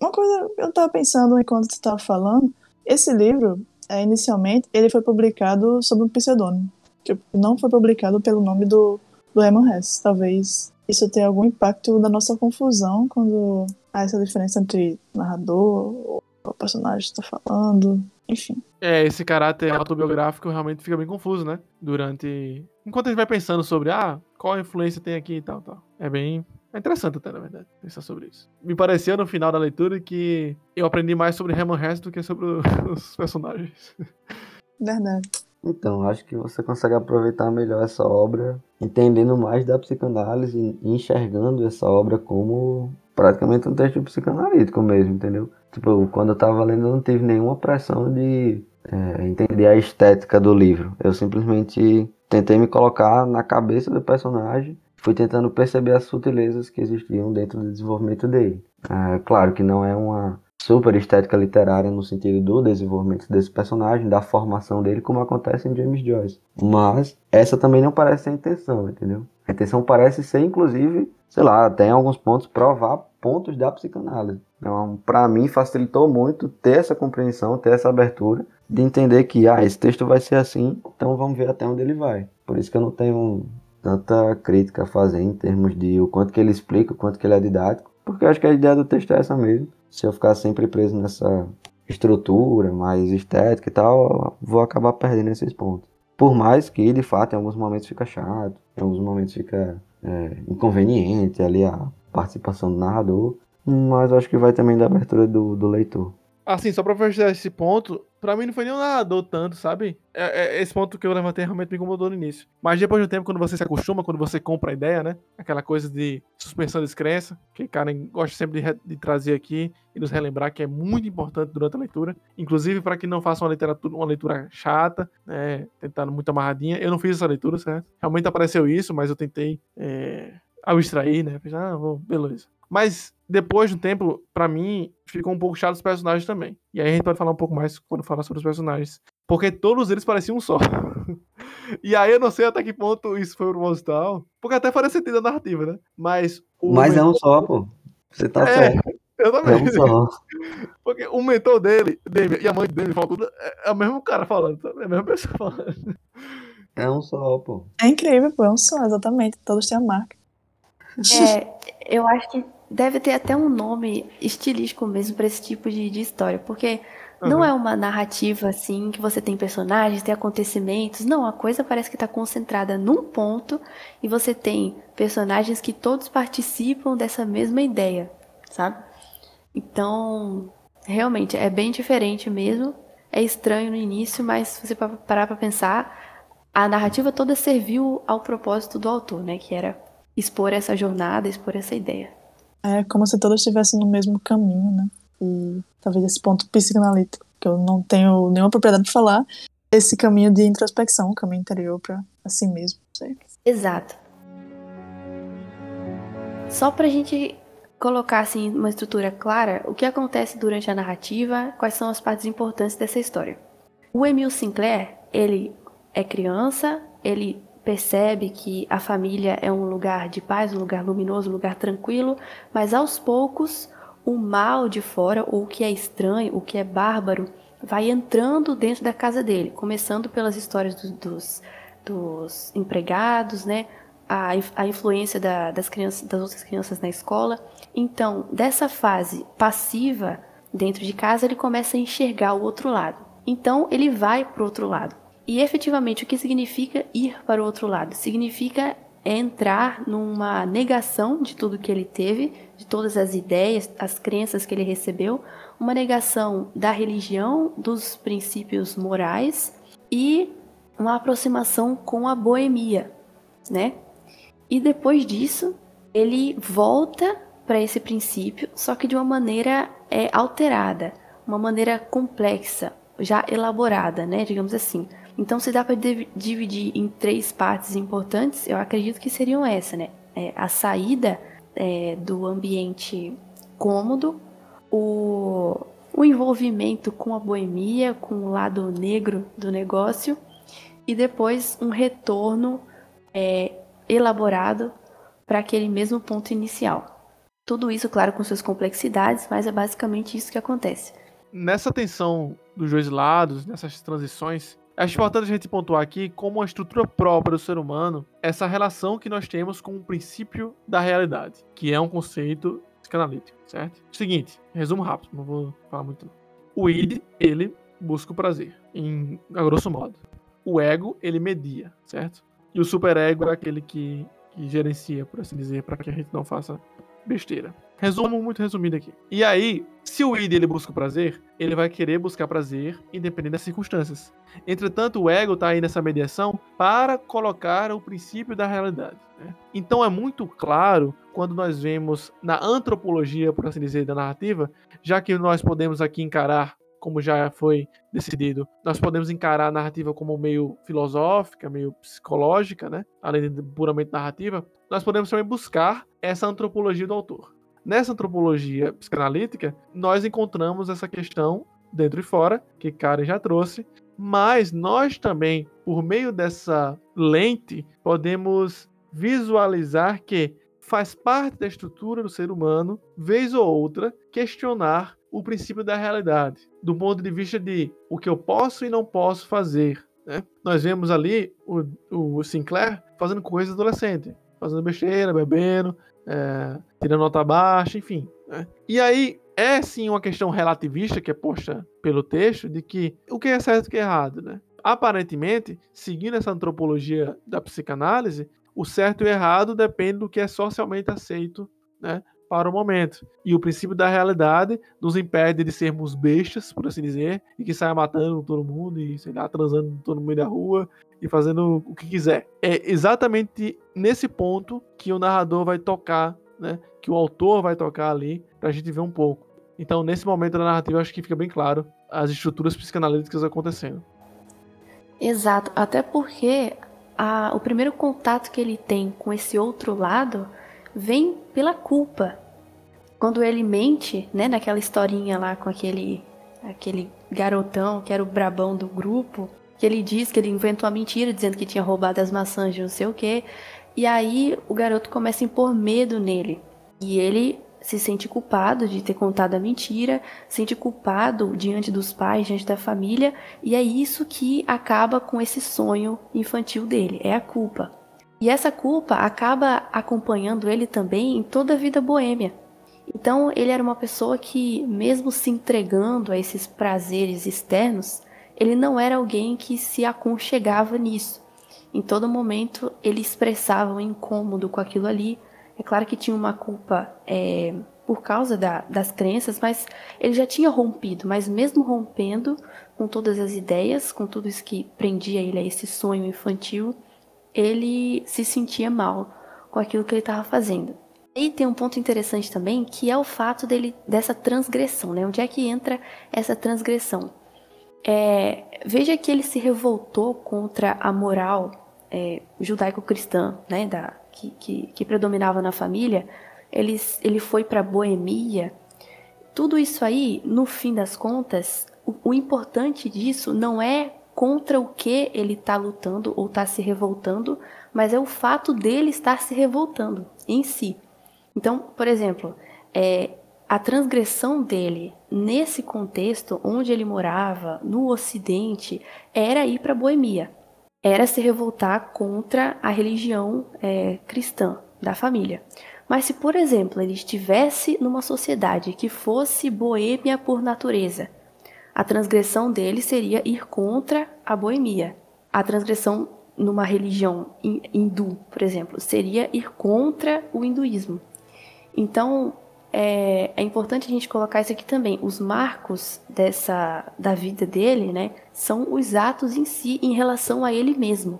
Uma coisa eu tava pensando enquanto você tava falando, esse livro, é, inicialmente, ele foi publicado sob um pseudônimo. Tipo, não foi publicado pelo nome do, do Herman Hesse. Talvez isso tenha algum impacto da nossa confusão quando há essa diferença entre narrador ou o personagem está falando, enfim. É, esse caráter autobiográfico realmente fica bem confuso, né? Durante. Enquanto a gente vai pensando sobre, ah, qual influência tem aqui e tal, tal. É bem. É interessante até, na verdade, pensar sobre isso. Me pareceu no final da leitura que eu aprendi mais sobre Herman Hesse do que sobre (laughs) os personagens. Verdade. Então, acho que você consegue aproveitar melhor essa obra, entendendo mais da psicanálise e enxergando essa obra como praticamente um texto psicanalítico mesmo, entendeu? Tipo, quando eu tava lendo, eu não tive nenhuma pressão de é, entender a estética do livro. Eu simplesmente tentei me colocar na cabeça do personagem, fui tentando perceber as sutilezas que existiam dentro do desenvolvimento dele. É, claro que não é uma super estética literária no sentido do desenvolvimento desse personagem, da formação dele, como acontece em James Joyce. Mas essa também não parece ser a intenção, entendeu? A intenção parece ser, inclusive, sei lá, até em alguns pontos provar pontos da psicanálise. Então, para mim, facilitou muito ter essa compreensão, ter essa abertura de entender que, ah, esse texto vai ser assim, então vamos ver até onde ele vai. Por isso que eu não tenho tanta crítica a fazer em termos de o quanto que ele explica, o quanto que ele é didático, porque eu acho que a ideia do texto é essa mesmo se eu ficar sempre preso nessa estrutura mais estética e tal, vou acabar perdendo esses pontos. Por mais que, de fato, em alguns momentos fica chato, em alguns momentos fica é, inconveniente ali a participação do narrador, mas eu acho que vai também da abertura do, do leitor. Assim, só pra fechar esse ponto, pra mim não foi nem um narrador tanto, sabe? É, é, esse ponto que eu levantei realmente me incomodou no início. Mas depois de um tempo, quando você se acostuma, quando você compra a ideia, né? Aquela coisa de suspensão de descrença, que Karen gosta sempre de, de, trazer aqui e nos relembrar que é muito importante durante a leitura. Inclusive para que não faça uma, literatura, uma leitura chata, né? Tentando muito amarradinha. Eu não fiz essa leitura, certo? Realmente apareceu isso, mas eu tentei é, abstrair, né? Fiz, ah, vou, beleza. Mas depois de um tempo, para mim, ficou um pouco chato os personagens também. E aí a gente pode falar um pouco mais quando falar sobre os personagens. Porque todos eles pareciam um só. (laughs) e aí eu não sei até que ponto isso foi proposital. Porque até faria sentido a narrativa, né? Mas. Mas é um só, pô. Você tá é, certo. (laughs) Eu também. É um só. (laughs) Porque o mentor dele, dele e a mãe dele falam tudo. É o mesmo cara falando, sabe? É a mesma pessoa falando. É um só, pô. É incrível, pô. É um só, exatamente. Todos têm a marca. É, eu acho que deve ter até um nome estilístico mesmo para esse tipo de, de, história, porque uhum. não é uma narrativa assim que você tem personagens, tem acontecimentos, não, a coisa parece que está concentrada num ponto e você tem personagens que todos participam dessa mesma ideia, sabe? Então, realmente é bem diferente mesmo. É estranho no início, mas se você parar para pensar, a narrativa toda serviu ao propósito do autor, né, que era expor essa jornada, expor essa ideia. É como se todos estivessem no mesmo caminho, né? E talvez esse ponto psicanalítico, que eu não tenho nenhuma propriedade para falar, esse caminho de introspecção, o caminho interior para si mesmo. Sei. Exato. Só para a gente colocar assim uma estrutura clara, o que acontece durante a narrativa, quais são as partes importantes dessa história. O Emil Sinclair, ele é criança, ele percebe que a família é um lugar de paz, um lugar luminoso, um lugar tranquilo, mas aos poucos o mal de fora, ou o que é estranho, o que é bárbaro, vai entrando dentro da casa dele, começando pelas histórias do, dos, dos empregados, né? A, a influência da, das, crianças, das outras crianças na escola. Então, dessa fase passiva dentro de casa, ele começa a enxergar o outro lado. Então, ele vai para o outro lado. E efetivamente, o que significa ir para o outro lado? Significa entrar numa negação de tudo que ele teve, de todas as ideias, as crenças que ele recebeu, uma negação da religião, dos princípios morais e uma aproximação com a boemia, né? E depois disso, ele volta para esse princípio, só que de uma maneira é, alterada, uma maneira complexa, já elaborada, né? Digamos assim. Então, se dá para dividir em três partes importantes, eu acredito que seriam essa, né? É, a saída é, do ambiente cômodo, o, o envolvimento com a boemia, com o lado negro do negócio, e depois um retorno é, elaborado para aquele mesmo ponto inicial. Tudo isso, claro, com suas complexidades, mas é basicamente isso que acontece. Nessa tensão dos dois lados, nessas transições, Acho importante a gente pontuar aqui como uma estrutura própria do ser humano essa relação que nós temos com o princípio da realidade, que é um conceito psicanalítico, certo? Seguinte, resumo rápido, não vou falar muito. O id, ele busca o prazer, em a grosso modo. O ego, ele media, certo? E o superego é aquele que, que gerencia, por assim dizer, para que a gente não faça besteira. Resumo muito resumido aqui. E aí, se o id ele busca o prazer, ele vai querer buscar prazer independente das circunstâncias. Entretanto, o ego está aí nessa mediação para colocar o princípio da realidade. Né? Então é muito claro quando nós vemos na antropologia, por assim dizer, da narrativa, já que nós podemos aqui encarar como já foi decidido, nós podemos encarar a narrativa como meio filosófica, meio psicológica, né? além de puramente narrativa, nós podemos também buscar essa antropologia do autor. Nessa antropologia psicanalítica, nós encontramos essa questão dentro e fora, que Karen já trouxe, mas nós também, por meio dessa lente, podemos visualizar que faz parte da estrutura do ser humano, vez ou outra, questionar o princípio da realidade, do ponto de vista de o que eu posso e não posso fazer. Né? Nós vemos ali o, o Sinclair fazendo coisas adolescente, fazendo besteira, bebendo, é, tirando nota baixa, enfim. Né? E aí é sim uma questão relativista que é posta pelo texto de que o que é certo e o que é errado, né? aparentemente, seguindo essa antropologia da psicanálise, o certo e o errado depende do que é socialmente aceito, né, para o momento. E o princípio da realidade nos impede de sermos bestas, por assim dizer, e que saia matando todo mundo e, sei lá, transando todo mundo da rua e fazendo o que quiser. É exatamente nesse ponto que o narrador vai tocar, né, que o autor vai tocar ali, pra gente ver um pouco. Então, nesse momento da narrativa, acho que fica bem claro as estruturas psicanalíticas acontecendo. Exato, até porque a, o primeiro contato que ele tem com esse outro lado vem pela culpa. Quando ele mente, né, naquela historinha lá com aquele aquele garotão que era o brabão do grupo, que ele diz que ele inventou a mentira dizendo que tinha roubado as maçãs de não sei o quê. E aí o garoto começa a impor medo nele. E ele se sente culpado de ter contado a mentira, sente culpado diante dos pais, diante da família, e é isso que acaba com esse sonho infantil dele, é a culpa. E essa culpa acaba acompanhando ele também em toda a vida boêmia. Então, ele era uma pessoa que, mesmo se entregando a esses prazeres externos, ele não era alguém que se aconchegava nisso. Em todo momento, ele expressava um incômodo com aquilo ali. É claro que tinha uma culpa é, por causa da, das crenças, mas ele já tinha rompido. Mas, mesmo rompendo com todas as ideias, com tudo isso que prendia ele a esse sonho infantil, ele se sentia mal com aquilo que ele estava fazendo. E tem um ponto interessante também, que é o fato dele dessa transgressão, né? Onde é que entra essa transgressão? É, veja que ele se revoltou contra a moral é, judaico-cristã, né? Da, que, que, que, predominava na família. Ele, ele foi para boemia. Tudo isso aí, no fim das contas, o, o importante disso não é contra o que ele está lutando ou está se revoltando, mas é o fato dele estar se revoltando em si. Então, por exemplo, é, a transgressão dele nesse contexto onde ele morava, no Ocidente, era ir para a Boemia, era se revoltar contra a religião é, cristã da família. Mas se, por exemplo, ele estivesse numa sociedade que fosse boêmia por natureza, a transgressão dele seria ir contra a boemia. A transgressão numa religião hindu, por exemplo, seria ir contra o hinduísmo. Então, é, é, importante a gente colocar isso aqui também. Os marcos dessa da vida dele, né, são os atos em si em relação a ele mesmo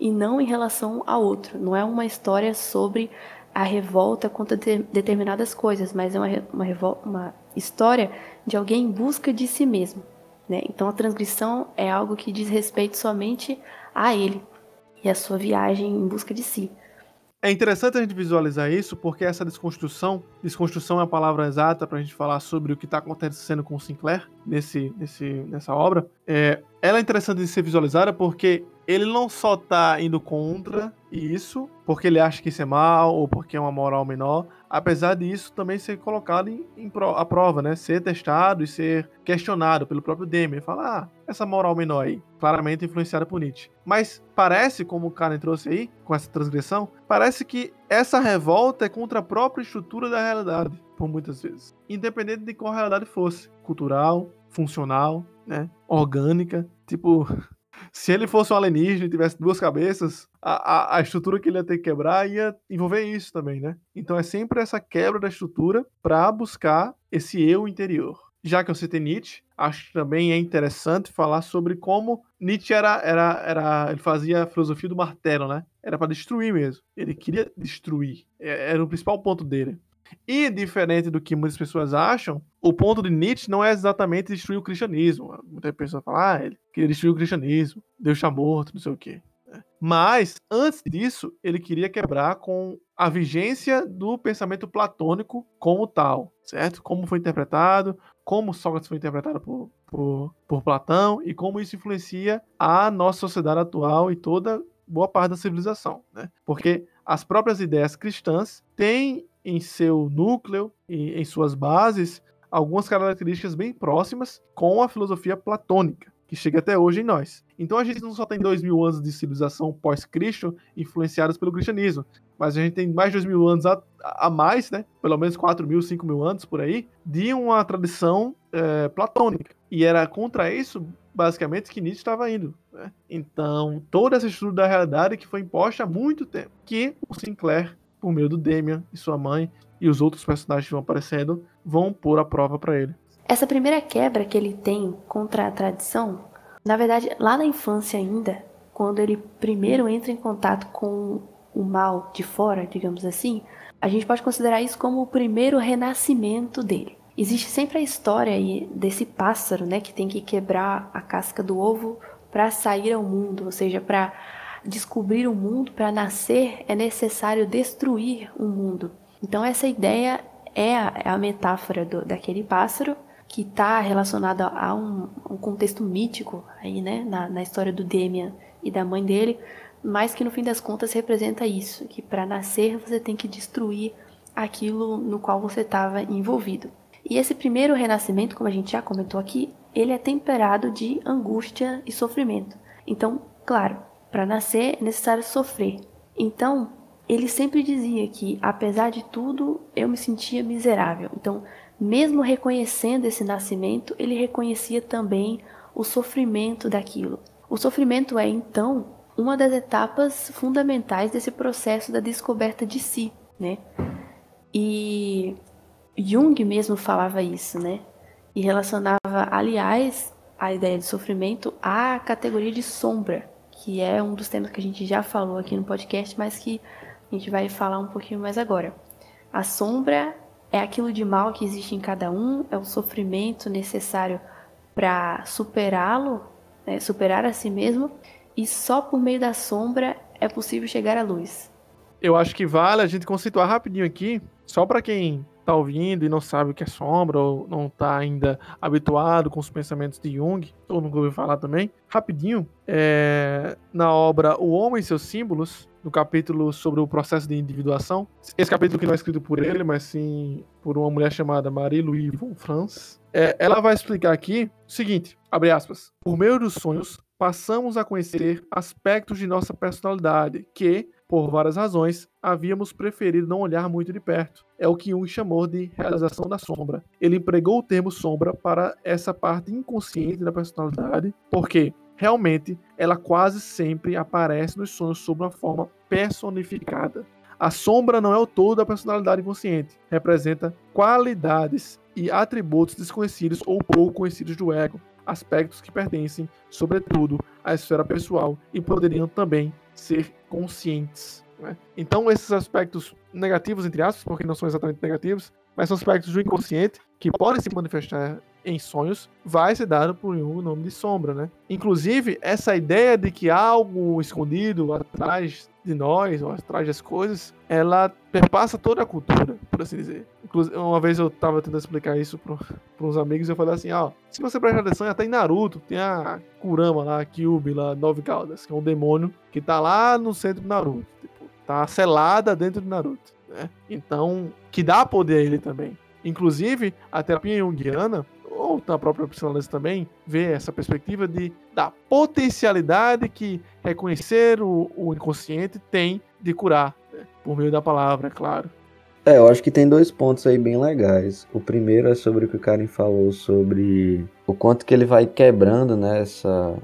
e não em relação a outro. Não é uma história sobre a revolta contra de, determinadas coisas, mas é uma, uma, uma história de alguém em busca de si mesmo. Né? Então a transgressão é algo que diz respeito somente a ele e a sua viagem em busca de si. É interessante a gente visualizar isso porque essa desconstrução, desconstrução é a palavra exata para a gente falar sobre o que está acontecendo com Sinclair nesse, nesse, nessa obra. É, ela é interessante de ser visualizada porque ele não só está indo contra isso, porque ele acha que isso é mal ou porque é uma moral menor, apesar disso também ser colocado em, em pro, a prova, né? Ser testado e ser questionado pelo próprio Demi. Ele fala, ah, essa moral menor aí, claramente influenciada por Nietzsche. Mas parece, como o Karen trouxe aí, com essa transgressão, parece que essa revolta é contra a própria estrutura da realidade, por muitas vezes. Independente de qual realidade fosse, cultural, funcional, né? Orgânica, tipo, se ele fosse um alienígena e tivesse duas cabeças, a, a, a, estrutura que ele ia ter que quebrar ia envolver isso também, né? Então é sempre essa quebra da estrutura para buscar esse eu interior. Já que eu citei Nietzsche, acho que também é interessante falar sobre como Nietzsche era, era, era ele fazia a filosofia do martelo, né? Era para destruir mesmo. Ele queria destruir. É, era o principal ponto dele. E, diferente do que muitas pessoas acham, o ponto de Nietzsche não é exatamente destruir o cristianismo. Muita pessoa fala, ah, ele queria destruir o cristianismo, Deus está morto, não sei o quê. Mas, antes disso, ele queria quebrar com a vigência do pensamento platônico como tal, certo? Como foi interpretado, como Sócrates foi interpretado por, por, por Platão e como isso influencia a nossa sociedade atual e toda boa parte da civilização, né? Porque as próprias ideias cristãs têm em seu núcleo e em suas bases algumas características bem próximas com a filosofia platônica, que chega até hoje em nós. Então a gente não só tem dois mil anos de civilização pós-Cristo influenciados pelo cristianismo, mas a gente tem mais de dois mil anos a, a mais, né? Pelo menos 4 mil, 5 mil anos por aí, de uma tradição é, platônica. E era contra isso, basicamente, que Nietzsche estava indo. Né? Então, toda essa estrutura da realidade que foi imposta há muito tempo, que o Sinclair, por meio do Demian e sua mãe, e os outros personagens que vão aparecendo, vão pôr a prova para ele. Essa primeira quebra que ele tem contra a tradição, na verdade, lá na infância ainda, quando ele primeiro entra em contato com o mal de fora, digamos assim, a gente pode considerar isso como o primeiro renascimento dele. Existe sempre a história desse pássaro, né, que tem que quebrar a casca do ovo para sair ao mundo, ou seja, para descobrir o mundo, para nascer é necessário destruir o mundo. Então essa ideia é a, é a metáfora do, daquele pássaro que está relacionada a um, um, contexto mítico aí, né, na, na história do Demian e da mãe dele, mas que no fim das contas representa isso, que para nascer você tem que destruir aquilo no qual você estava envolvido. E esse primeiro renascimento, como a gente já comentou aqui, ele é temperado de angústia e sofrimento. Então, claro, para nascer é necessário sofrer. Então, ele sempre dizia que, apesar de tudo, eu me sentia miserável. Então, mesmo reconhecendo esse nascimento, ele reconhecia também o sofrimento daquilo. O sofrimento é, então, uma das etapas fundamentais desse processo da descoberta de si, né? E Jung mesmo falava isso, né? E relacionava, aliás, a ideia de sofrimento à categoria de sombra, que é um dos temas que a gente já falou aqui no podcast, mas que a gente vai falar um pouquinho mais agora. A sombra é aquilo de mal que existe em cada um, é o sofrimento necessário para superá-lo, né? superar a si mesmo, e só por meio da sombra é possível chegar à luz. Eu acho que vale a gente conceituar rapidinho aqui, só para quem tá ouvindo e não sabe o que é sombra ou não tá ainda habituado com os pensamentos de Jung, ou nunca ouviu falar também, rapidinho, é, na obra O Homem e seus Símbolos, no capítulo sobre o processo de individuação, esse capítulo que não é escrito por ele, mas sim por uma mulher chamada Marie-Louise von Franz, é, ela vai explicar aqui o seguinte, abre aspas, por meio dos sonhos, passamos a conhecer aspectos de nossa personalidade que, por várias razões, havíamos preferido não olhar muito de perto. É o que Jung chamou de realização da sombra. Ele empregou o termo sombra para essa parte inconsciente da personalidade, porque realmente ela quase sempre aparece nos sonhos sob uma forma personificada. A sombra não é o todo da personalidade inconsciente, representa qualidades e atributos desconhecidos ou pouco conhecidos do ego, aspectos que pertencem, sobretudo, à esfera pessoal e poderiam também ser conscientes. Né? Então, esses aspectos negativos, entre aspas, porque não são exatamente negativos, mas são aspectos do inconsciente que podem se manifestar em sonhos, vai ser dado por o nome de sombra, né? Inclusive, essa ideia de que há algo escondido atrás de nós, ou atrás das coisas, ela perpassa toda a cultura, por assim dizer. Inclusive, uma vez eu tava tentando explicar isso para uns amigos, eu falei assim, ó, se você prestar atenção, até em Naruto, tem a Kurama lá, a Kyubi lá, Nove Caudas, que é um demônio que tá lá no centro do Naruto, tipo, tá selada dentro do Naruto, né? Então, que dá poder a ele também. Inclusive, a terapia junguiana, ou na própria psicanálise também, vê essa perspectiva de, da potencialidade que reconhecer o, o inconsciente tem de curar, né? por meio da palavra, é claro. É, eu acho que tem dois pontos aí bem legais. O primeiro é sobre o que o Karen falou sobre o quanto que ele vai quebrando né, essa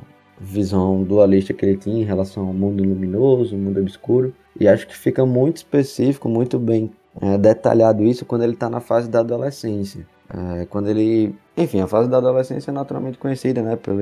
visão dualista que ele tinha em relação ao mundo luminoso, mundo obscuro. E acho que fica muito específico, muito bem é, detalhado isso quando ele está na fase da adolescência. É, quando ele. Enfim, a fase da adolescência é naturalmente conhecida, né? Por,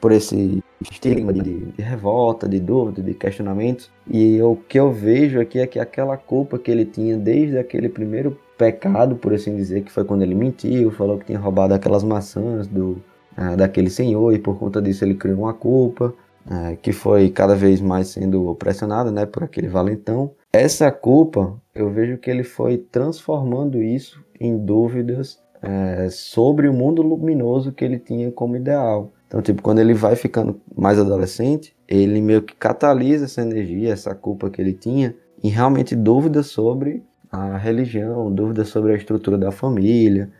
por esse estigma de, de, revolta, de dúvida, de questionamentos. E o que eu vejo aqui é que aquela culpa que ele tinha desde aquele primeiro pecado, por assim dizer, que foi quando ele mentiu, falou que tinha roubado aquelas maçãs do, uh, daquele senhor e por conta disso ele criou uma culpa. Uh, que foi cada vez mais sendo pressionado né, por aquele valentão. Essa culpa, eu vejo que ele foi transformando isso em dúvidas é, sobre o mundo luminoso que ele tinha como ideal. Então, tipo, quando ele vai ficando mais adolescente, ele meio que catalisa essa energia, essa culpa que ele tinha, em realmente dúvidas sobre a religião, dúvidas sobre a estrutura da família.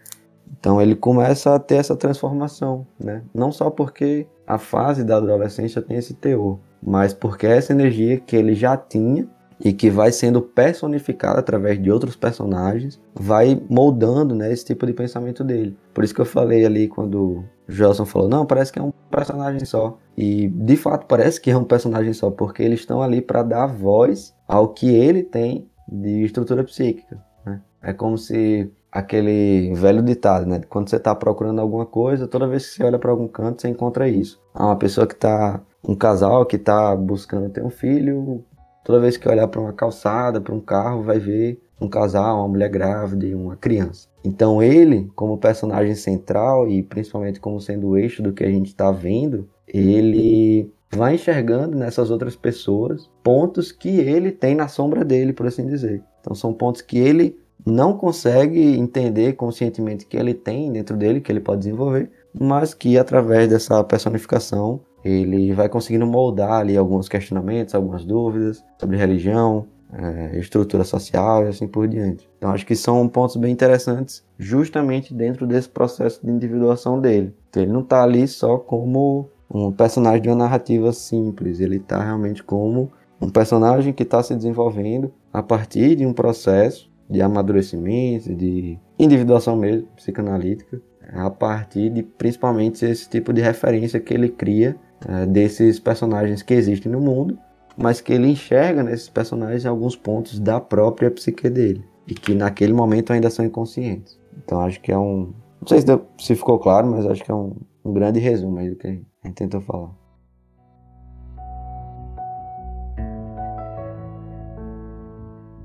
Então, ele começa a ter essa transformação, né? Não só porque a fase da adolescência tem esse teor, mas porque essa energia que ele já tinha e que vai sendo personificada através de outros personagens, vai moldando né, esse tipo de pensamento dele. Por isso que eu falei ali quando o Gelson falou, não, parece que é um personagem só. E de fato parece que é um personagem só, porque eles estão ali para dar voz ao que ele tem de estrutura psíquica. Né? É como se aquele velho ditado, né? Quando você está procurando alguma coisa, toda vez que você olha para algum canto, você encontra isso. Ah, uma pessoa que está, um casal que está buscando ter um filho, toda vez que olhar para uma calçada, para um carro, vai ver um casal, uma mulher grávida e uma criança. Então ele, como personagem central e principalmente como sendo o eixo do que a gente está vendo, ele vai enxergando nessas outras pessoas pontos que ele tem na sombra dele, por assim dizer. Então são pontos que ele não consegue entender conscientemente que ele tem dentro dele, que ele pode desenvolver, mas que através dessa personificação ele vai conseguindo moldar ali alguns questionamentos, algumas dúvidas sobre religião, é, estrutura social e assim por diante. Então acho que são pontos bem interessantes justamente dentro desse processo de individuação dele. Então, ele não está ali só como um personagem de uma narrativa simples, ele está realmente como um personagem que está se desenvolvendo a partir de um processo de amadurecimento, de individuação mesmo, psicanalítica, a partir de principalmente esse tipo de referência que ele cria é, desses personagens que existem no mundo mas que ele enxerga nesses personagens alguns pontos da própria psique dele e que naquele momento ainda são inconscientes. Então acho que é um. Não sei se, deu, se ficou claro, mas acho que é um, um grande resumo aí do que a gente tentou falar.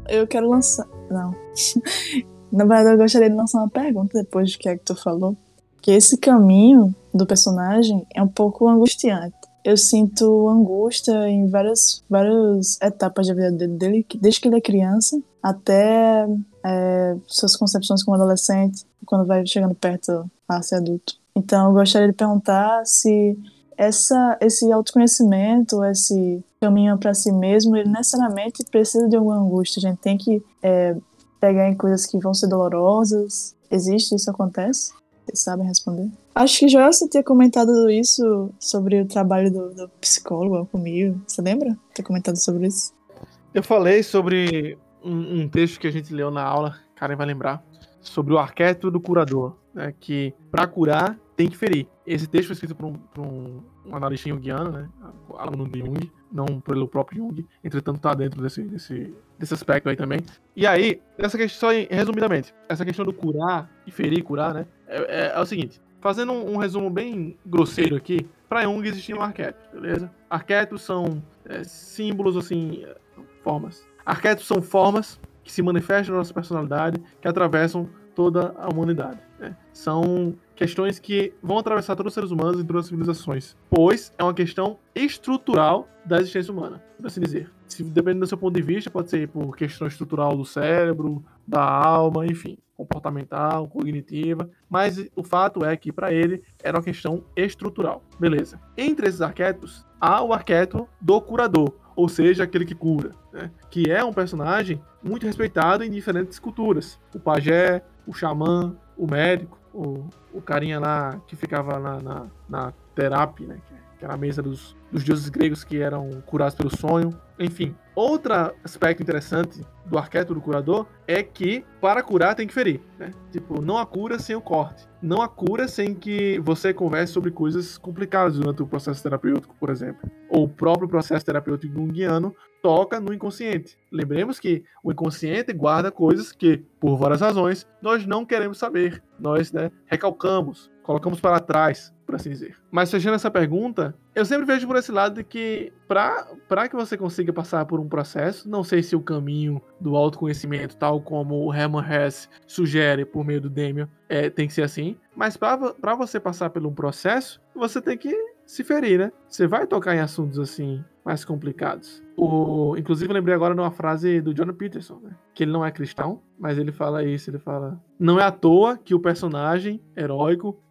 Eu quero lançar. Não. (laughs) Na verdade, eu gostaria de lançar uma pergunta depois do que é que tu falou. Que esse caminho do personagem é um pouco angustiante eu sinto angústia em várias, várias etapas da vida dele, desde que ele é criança até é, suas concepções como adolescente, quando vai chegando perto a ser adulto. Então, eu gostaria de perguntar se essa, esse autoconhecimento, esse caminho para si mesmo, ele necessariamente precisa de alguma angústia. A gente tem que é, pegar em coisas que vão ser dolorosas. Existe isso acontece? Vocês sabem responder? Acho que Joelson tinha comentado isso sobre o trabalho do, do psicólogo comigo. Você lembra? Ter comentado sobre isso? Eu falei sobre um, um, texto que a gente leu na aula, Karen vai lembrar, sobre o arquétipo do curador, né, que para curar tem que ferir. Esse texto foi escrito por um, por um, um analista junguiano, né, aluno de Jung, não pelo próprio Jung, entretanto está dentro desse, desse, desse aspecto aí também. E aí, essa questão, só resumidamente, essa questão do curar e ferir, curar, né, é, é, é o seguinte, fazendo um, um, resumo bem grosseiro aqui, para Jung existia um arquétipo, beleza? Arquétipos são é, símbolos, assim, formas. Arquétipos são formas que se manifestam na nossa personalidade, que atravessam toda a humanidade. Né? São questões que vão atravessar todos os seres humanos e todas as civilizações, pois é uma questão estrutural da existência humana, por assim dizer. Se, dependendo do seu ponto de vista, pode ser por questão estrutural do cérebro, da alma, enfim, comportamental, cognitiva, mas o fato é que para ele era uma questão estrutural. Beleza. Entre esses arquétipos, há o arquétipo do curador, ou seja, aquele que cura, né? que é um personagem muito respeitado em diferentes culturas. O pajé, o xamã, o médico, o, o carinha lá que ficava na, na, na terapia, né? que era a mesa dos, dos deuses gregos que eram curados pelo sonho. Enfim, outro aspecto interessante do arquétipo do curador é que para curar tem que ferir. Né? Tipo, não há cura sem o corte. Não há cura sem que você converse sobre coisas complicadas durante o processo terapêutico, por exemplo. Ou o próprio processo terapêutico junguiano toca no inconsciente. Lembremos que o inconsciente guarda coisas que, por várias razões, nós não queremos saber. Nós né, recalcamos, colocamos para trás, por assim dizer. Mas fechando essa pergunta, eu sempre vejo por esse lado de que para que você consiga passar por um processo, não sei se o caminho do autoconhecimento, tal como o Herman Hesse sugere por meio do Demian, é, tem que ser assim, mas para você passar por um processo, você tem que se ferir, né? Você vai tocar em assuntos assim mais complicados. O, inclusive, eu lembrei agora de uma frase do John Peterson, né? que ele não é cristão, mas ele fala isso, ele fala... Não é à toa que o personagem heróico,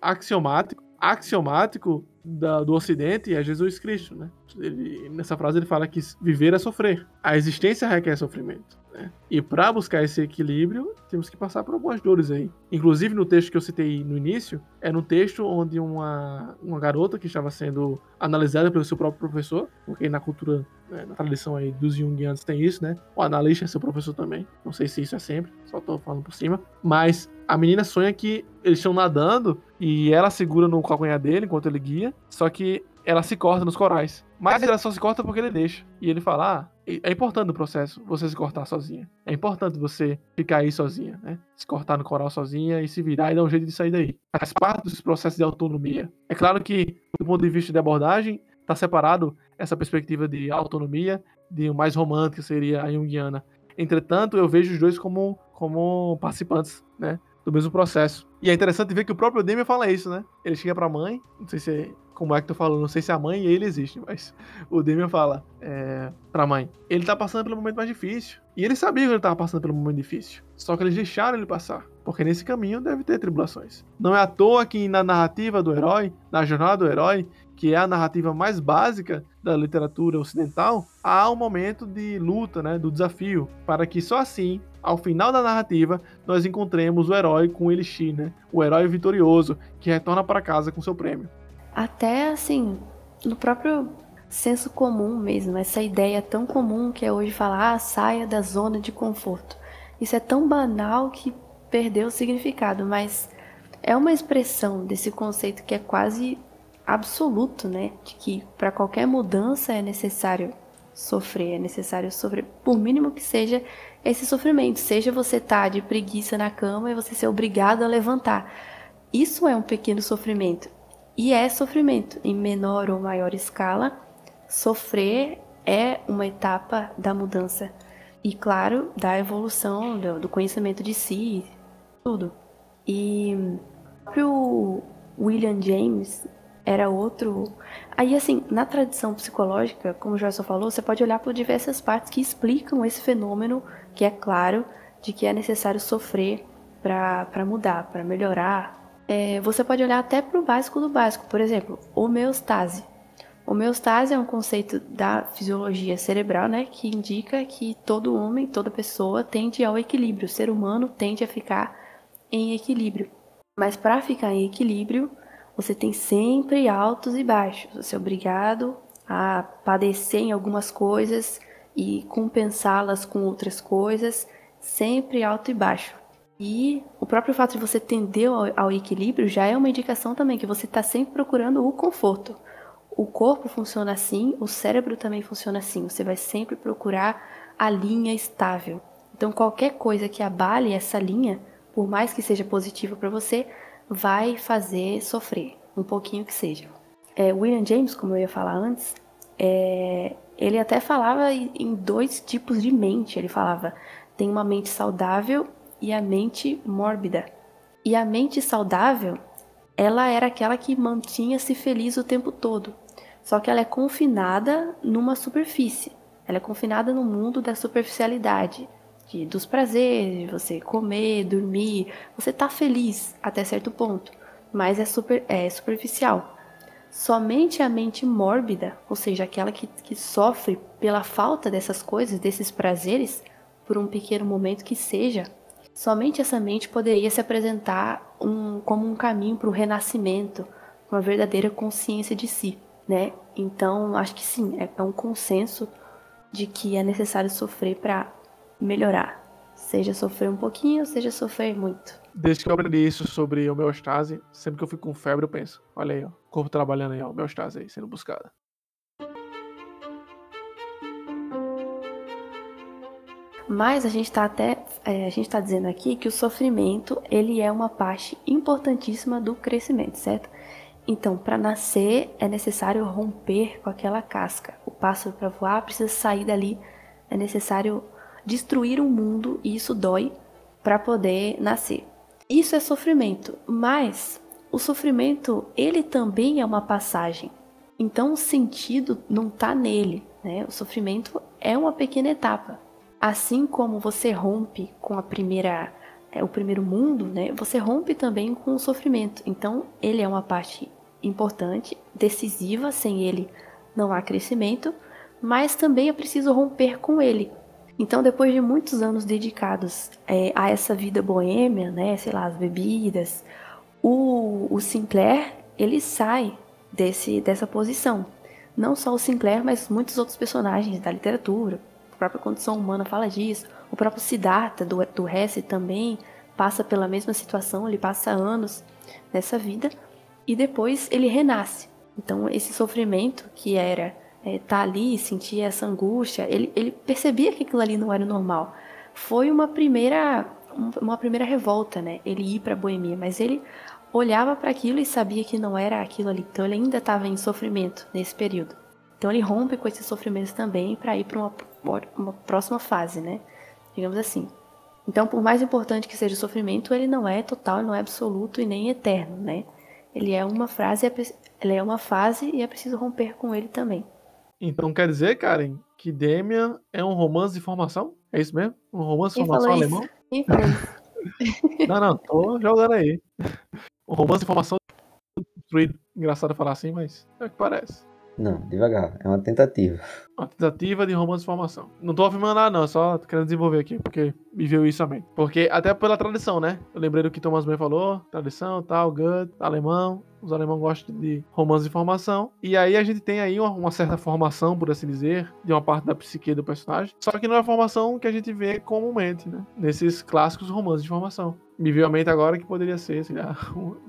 axiomático, axiomático da, do Ocidente é Jesus Cristo, né? Ele, nessa frase ele fala que viver é sofrer. A existência requer sofrimento. Né? E para buscar esse equilíbrio, temos que passar por algumas dores aí. Inclusive, no texto que eu citei no início, é no texto onde uma, uma garota que estava sendo analisada pelo seu próprio professor, porque na cultura, né, na tradição aí dos Jungianos tem isso, né? O analista é seu professor também. Não sei se isso é sempre, só tô falando por cima. Mas a menina sonha que eles estão nadando e ela segura no calcanhar dele enquanto ele guia, só que ela se corta nos corais. Mas ela só se corta porque ele deixa. E ele fala: ah, é importante no processo você se cortar sozinha. É importante você ficar aí sozinha, né? Se cortar no coral sozinha e se virar e dar um jeito de sair daí. Faz parte dos processos de autonomia. É claro que, do ponto de vista de abordagem, está separado essa perspectiva de autonomia, de o mais romântica seria a junguiana. Entretanto, eu vejo os dois como, como participantes, né? Do mesmo processo. E é interessante ver que o próprio Demian fala isso, né? Ele chega pra mãe, não sei se é como é que tu falou, não sei se a mãe e ele existem, mas o Demian fala é, pra mãe, ele tá passando pelo momento mais difícil. E ele sabia que ele tava passando pelo momento difícil. Só que eles deixaram ele passar. Porque nesse caminho deve ter tribulações. Não é à toa que na narrativa do herói, na jornada do herói, que é a narrativa mais básica da literatura ocidental, há um momento de luta, né, do desafio, para que só assim, ao final da narrativa, nós encontremos o herói com o Elixir, né, o herói vitorioso que retorna para casa com seu prêmio até assim, no próprio senso comum mesmo, essa ideia tão comum que é hoje falar, ah, saia da zona de conforto. Isso é tão banal que perdeu o significado, mas é uma expressão desse conceito que é quase absoluto, né? De que para qualquer mudança é necessário sofrer, é necessário sofrer, por mínimo que seja esse sofrimento, seja você estar tá de preguiça na cama e você ser obrigado a levantar. Isso é um pequeno sofrimento. E é sofrimento, em menor ou maior escala. Sofrer é uma etapa da mudança e, claro, da evolução do, conhecimento de si, tudo. E o próprio William James era outro. Aí, assim, na tradição psicológica, como o Joyce falou, você pode olhar por diversas partes que explicam esse fenômeno, que é claro, de que é necessário sofrer para mudar, para melhorar, é, você pode olhar até para o básico do básico. Por exemplo, homeostase. Homeostase é um conceito da fisiologia cerebral, né, que indica que todo homem, toda pessoa tende ao equilíbrio. O ser humano tende a ficar em equilíbrio. Mas para ficar em equilíbrio, você tem sempre altos e baixos. Você é obrigado a padecer em algumas coisas e compensá-las com outras coisas, sempre alto e baixo. E o próprio fato de você tender ao, ao equilíbrio já é uma indicação também que você está sempre procurando o conforto. O corpo funciona assim, o cérebro também funciona assim. Você vai sempre procurar a linha estável. Então, qualquer coisa que abale essa linha, por mais que seja positiva para você, vai fazer sofrer, um pouquinho que seja. É, William James, como eu ia falar antes, é, ele até falava em dois tipos de mente. Ele falava: tem uma mente saudável e a mente mórbida. E a mente saudável, ela era aquela que mantinha-se feliz o tempo todo. Só que ela é confinada numa superfície. Ela é confinada no mundo da superficialidade, de, dos prazeres, de você comer, dormir. Você está feliz até certo ponto, mas é, super, é superficial. Somente a mente mórbida, ou seja, aquela que, que sofre pela falta dessas coisas, desses prazeres, por um pequeno momento que seja, Somente essa mente poderia se apresentar um, como um caminho para o renascimento, uma verdadeira consciência de si, né? Então, acho que sim, é, é um consenso de que é necessário sofrer para melhorar. Seja sofrer um pouquinho, seja sofrer muito. Desde que eu aprendi isso sobre homeostase, sempre que eu fico com febre, eu penso: olha aí, ó, corpo trabalhando aí, homeostase aí, sendo buscada. Mas a gente está até é, a gente está dizendo aqui que o sofrimento ele é uma parte importantíssima do crescimento, certo? Então, para nascer é necessário romper com aquela casca. O pássaro para voar precisa sair dali. É necessário destruir um mundo e isso dói para poder nascer. Isso é sofrimento, mas o sofrimento ele também é uma passagem. Então o sentido não está nele, né? O sofrimento é uma pequena etapa. Assim como você rompe com a primeira é, o primeiro mundo, né? Você rompe também com o sofrimento. Então, ele é uma parte importante, decisiva, sem ele não há crescimento, mas também é preciso romper com ele. Então, depois de muitos anos dedicados é, a essa vida boêmia, né, sei lá, as bebidas, o, o Sinclair ele sai desse, dessa posição. Não só o Sinclair, mas muitos outros personagens da literatura. A própria condição humana fala disso. O próprio Siddhartha do, do Hesse também passa pela mesma situação, ele passa anos nessa vida e depois ele renasce. Então, esse sofrimento que era é, tá ali, sentir essa angústia, ele, ele percebia que aquilo ali não era normal. Foi uma primeira uma primeira revolta, né? Ele ir para Boemia, mas ele olhava para aquilo e sabia que não era aquilo ali. Então ele ainda estava em sofrimento nesse período. Então ele rompe com esses sofrimentos também para ir para uma, uma próxima fase, né? Digamos assim. Então, por mais importante que seja o sofrimento, ele não é total, não é absoluto e nem eterno, né? Ele é uma frase, ele é uma fase e é preciso romper com ele também. Então quer dizer, Karen, que Demian é um romance de formação? É isso mesmo? Um romance de formação alemão? Quem falou isso? (laughs) não, não, tô jogando aí. Um romance de formação construído. Engraçado falar assim, mas é o que parece. Não, devagar. É uma tentativa. Uma tentativa de romance de formação. Não tô afirmando nada, não. Só querendo desenvolver aqui, porque me viu isso também. Porque, até pela tradição, né? Eu lembrei do que Thomas Mann falou. Tradição, tal, good, alemão. Os alemães gostam de romance de formação. E aí a gente tem aí uma, uma, certa formação, por assim dizer, de uma parte da psique do personagem. Só que não é a formação que a gente vê comumente, né? Nesses clássicos romances de formação. Me veio a mente agora que poderia ser, sei lá,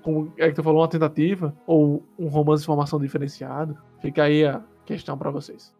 como é que tu falou, uma tentativa, ou um romance de formação diferenciado. Fica aí a questão para vocês.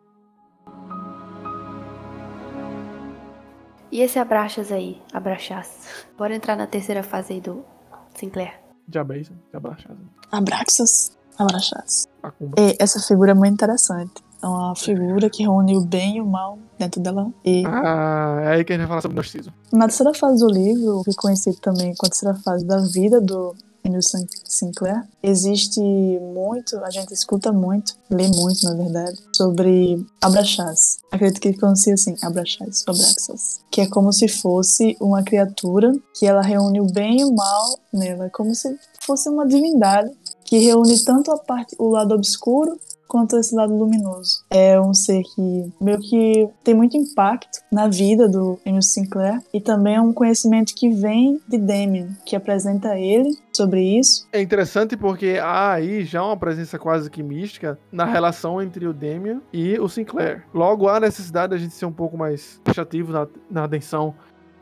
E esse abraças aí, abraças. Bora entrar na terceira fase aí do Sinclair. Diabeza, abraças. Abraxas, abraxas. E essa figura é muito interessante. É uma figura que reúne o bem e o mal dentro dela. E... Ah, é aí que a gente vai falar sobre o gnosticismo. Na terceira fase do livro, que é conhecido também como a terceira fase da vida do Emil Sinclair, existe muito, a gente escuta muito, lê muito, na verdade, sobre Abraxas. Acredito que ele pronuncia assim, Abraxas, Abraxas. Que é como se fosse uma criatura que ela reúne o bem e o mal nela. É como se fosse uma divindade que reúne tanto a parte, o lado obscuro quanto esse lado luminoso. É um ser que meio que tem muito impacto na vida do Emil Sinclair e também é um conhecimento que vem de Damien, que apresenta ele sobre isso. É interessante porque há aí já uma presença quase que mística na relação entre o Damien e o Sinclair. Logo há necessidade da gente ser um pouco mais taxativo na, na atenção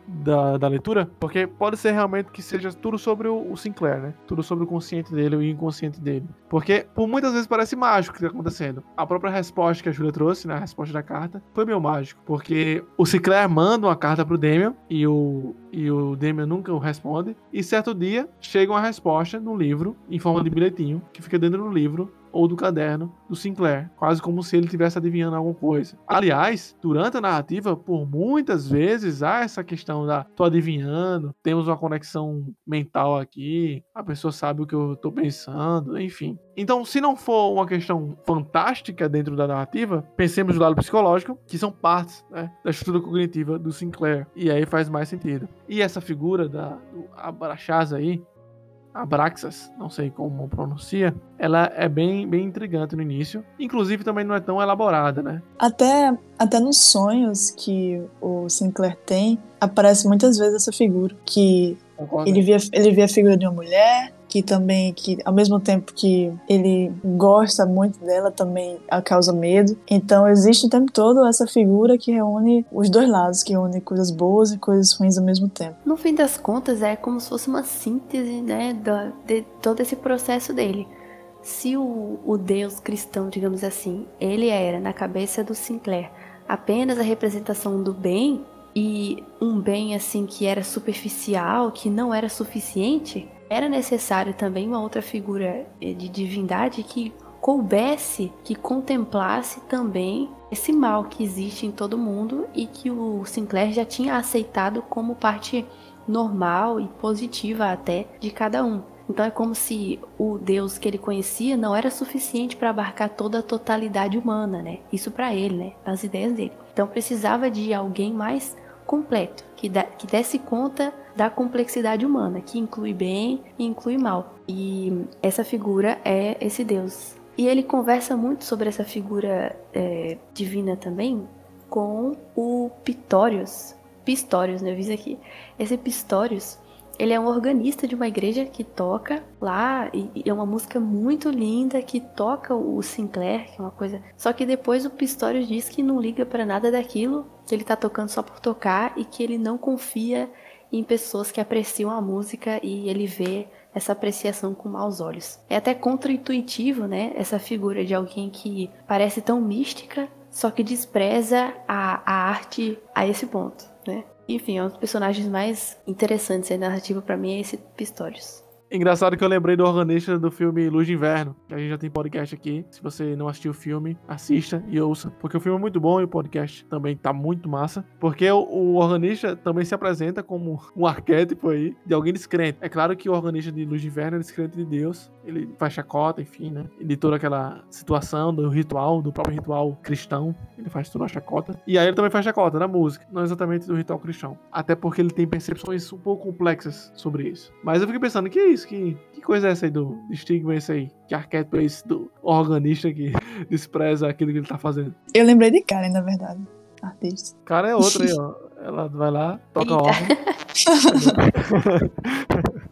da, da leitura, porque pode ser realmente que seja tudo sobre o, o, Sinclair, né? Tudo sobre o consciente dele, o inconsciente dele. Porque por muitas vezes parece mágico o que está acontecendo. A própria resposta que a Julia trouxe, né? A resposta da carta, foi meio mágico. Porque o Sinclair manda uma carta pro Damian e o, e o Damian nunca o responde. E certo dia chega uma resposta no livro, em forma de bilhetinho, que fica dentro do livro, ou do caderno do Sinclair, quase como se ele estivesse adivinhando alguma coisa. Aliás, durante a narrativa, por muitas vezes há essa questão da tô adivinhando, temos uma conexão mental aqui, a pessoa sabe o que eu tô pensando, enfim. Então, se não for uma questão fantástica dentro da narrativa, pensemos no lado psicológico, que são partes né, da estrutura cognitiva do Sinclair. E aí faz mais sentido. E essa figura da, do Abraxas aí, Abraxas, não sei como pronuncia, ela é bem, bem intrigante no início. Inclusive também não é tão elaborada, né? Até, até nos sonhos que o Sinclair tem, aparece muitas vezes essa figura. Que ele via, ele via a figura de uma mulher, que também, que ao mesmo tempo que ele gosta muito dela, também a causa medo. Então existe o tempo todo essa figura que reúne os dois lados, que reúne coisas boas e coisas ruins ao mesmo tempo. No fim das contas, é como se fosse uma síntese, né, de todo esse processo dele. Se o, o Deus cristão, digamos assim, ele era, na cabeça do Sinclair, apenas a representação do bem, e um bem assim que era superficial, que não era suficiente, era necessário também uma outra figura eh, de divindade que coubesse, que contemplasse também esse mal que existe em todo mundo e que o Sinclair já tinha aceitado como parte normal e positiva até de cada um. Então é como se o Deus que ele conhecia não era suficiente para abarcar toda a totalidade humana, né? Isso para ele, né? As ideias dele. Então precisava de alguém mais completo, que, da, que desse conta da complexidade humana, que inclui bem e inclui mal. E essa figura é esse Deus. E ele conversa muito sobre essa figura é, divina também, com o Pitórios. Pistórios, né? Eu vi aqui. Esse Pistórios, ele é um organista de uma igreja que toca lá e, é uma música muito linda que toca o Sinclair, que é uma coisa. Só que depois o Pistorius diz que não liga para nada daquilo, que ele tá tocando só por tocar e que ele não confia em pessoas que apreciam a música e ele vê essa apreciação com maus olhos. É até contraintuitivo, né? Essa figura de alguém que parece tão mística, só que despreza a, a arte a esse ponto, né? Enfim, é um dos personagens mais interessantes da narrativa para mim é esse Pistorius. Engraçado que eu lembrei do organista do filme Luz de Inverno, que a gente já tem podcast aqui. Se você não assistiu o filme, assista e ouça. Porque o filme é muito bom e o podcast também tá muito massa. Porque o, organista também se apresenta como um arquétipo aí de alguém descrente. É claro que o organista de Luz de Inverno é descrente de Deus. Ele faz chacota, enfim, né? E de toda aquela situação do ritual, do próprio ritual cristão. Ele faz toda a chacota. E aí ele também faz chacota na música, não exatamente do ritual cristão. Até porque ele tem percepções um pouco complexas sobre isso. Mas eu fiquei pensando, que é isso? Que, que coisa é essa aí do, estigma esse aí? Que arquétipo é esse do organista que (laughs) despreza aquilo que ele tá fazendo? Eu lembrei de Karen, na verdade. Artista. Cara é outra aí, ó. Ela vai lá, toca órgão. (laughs)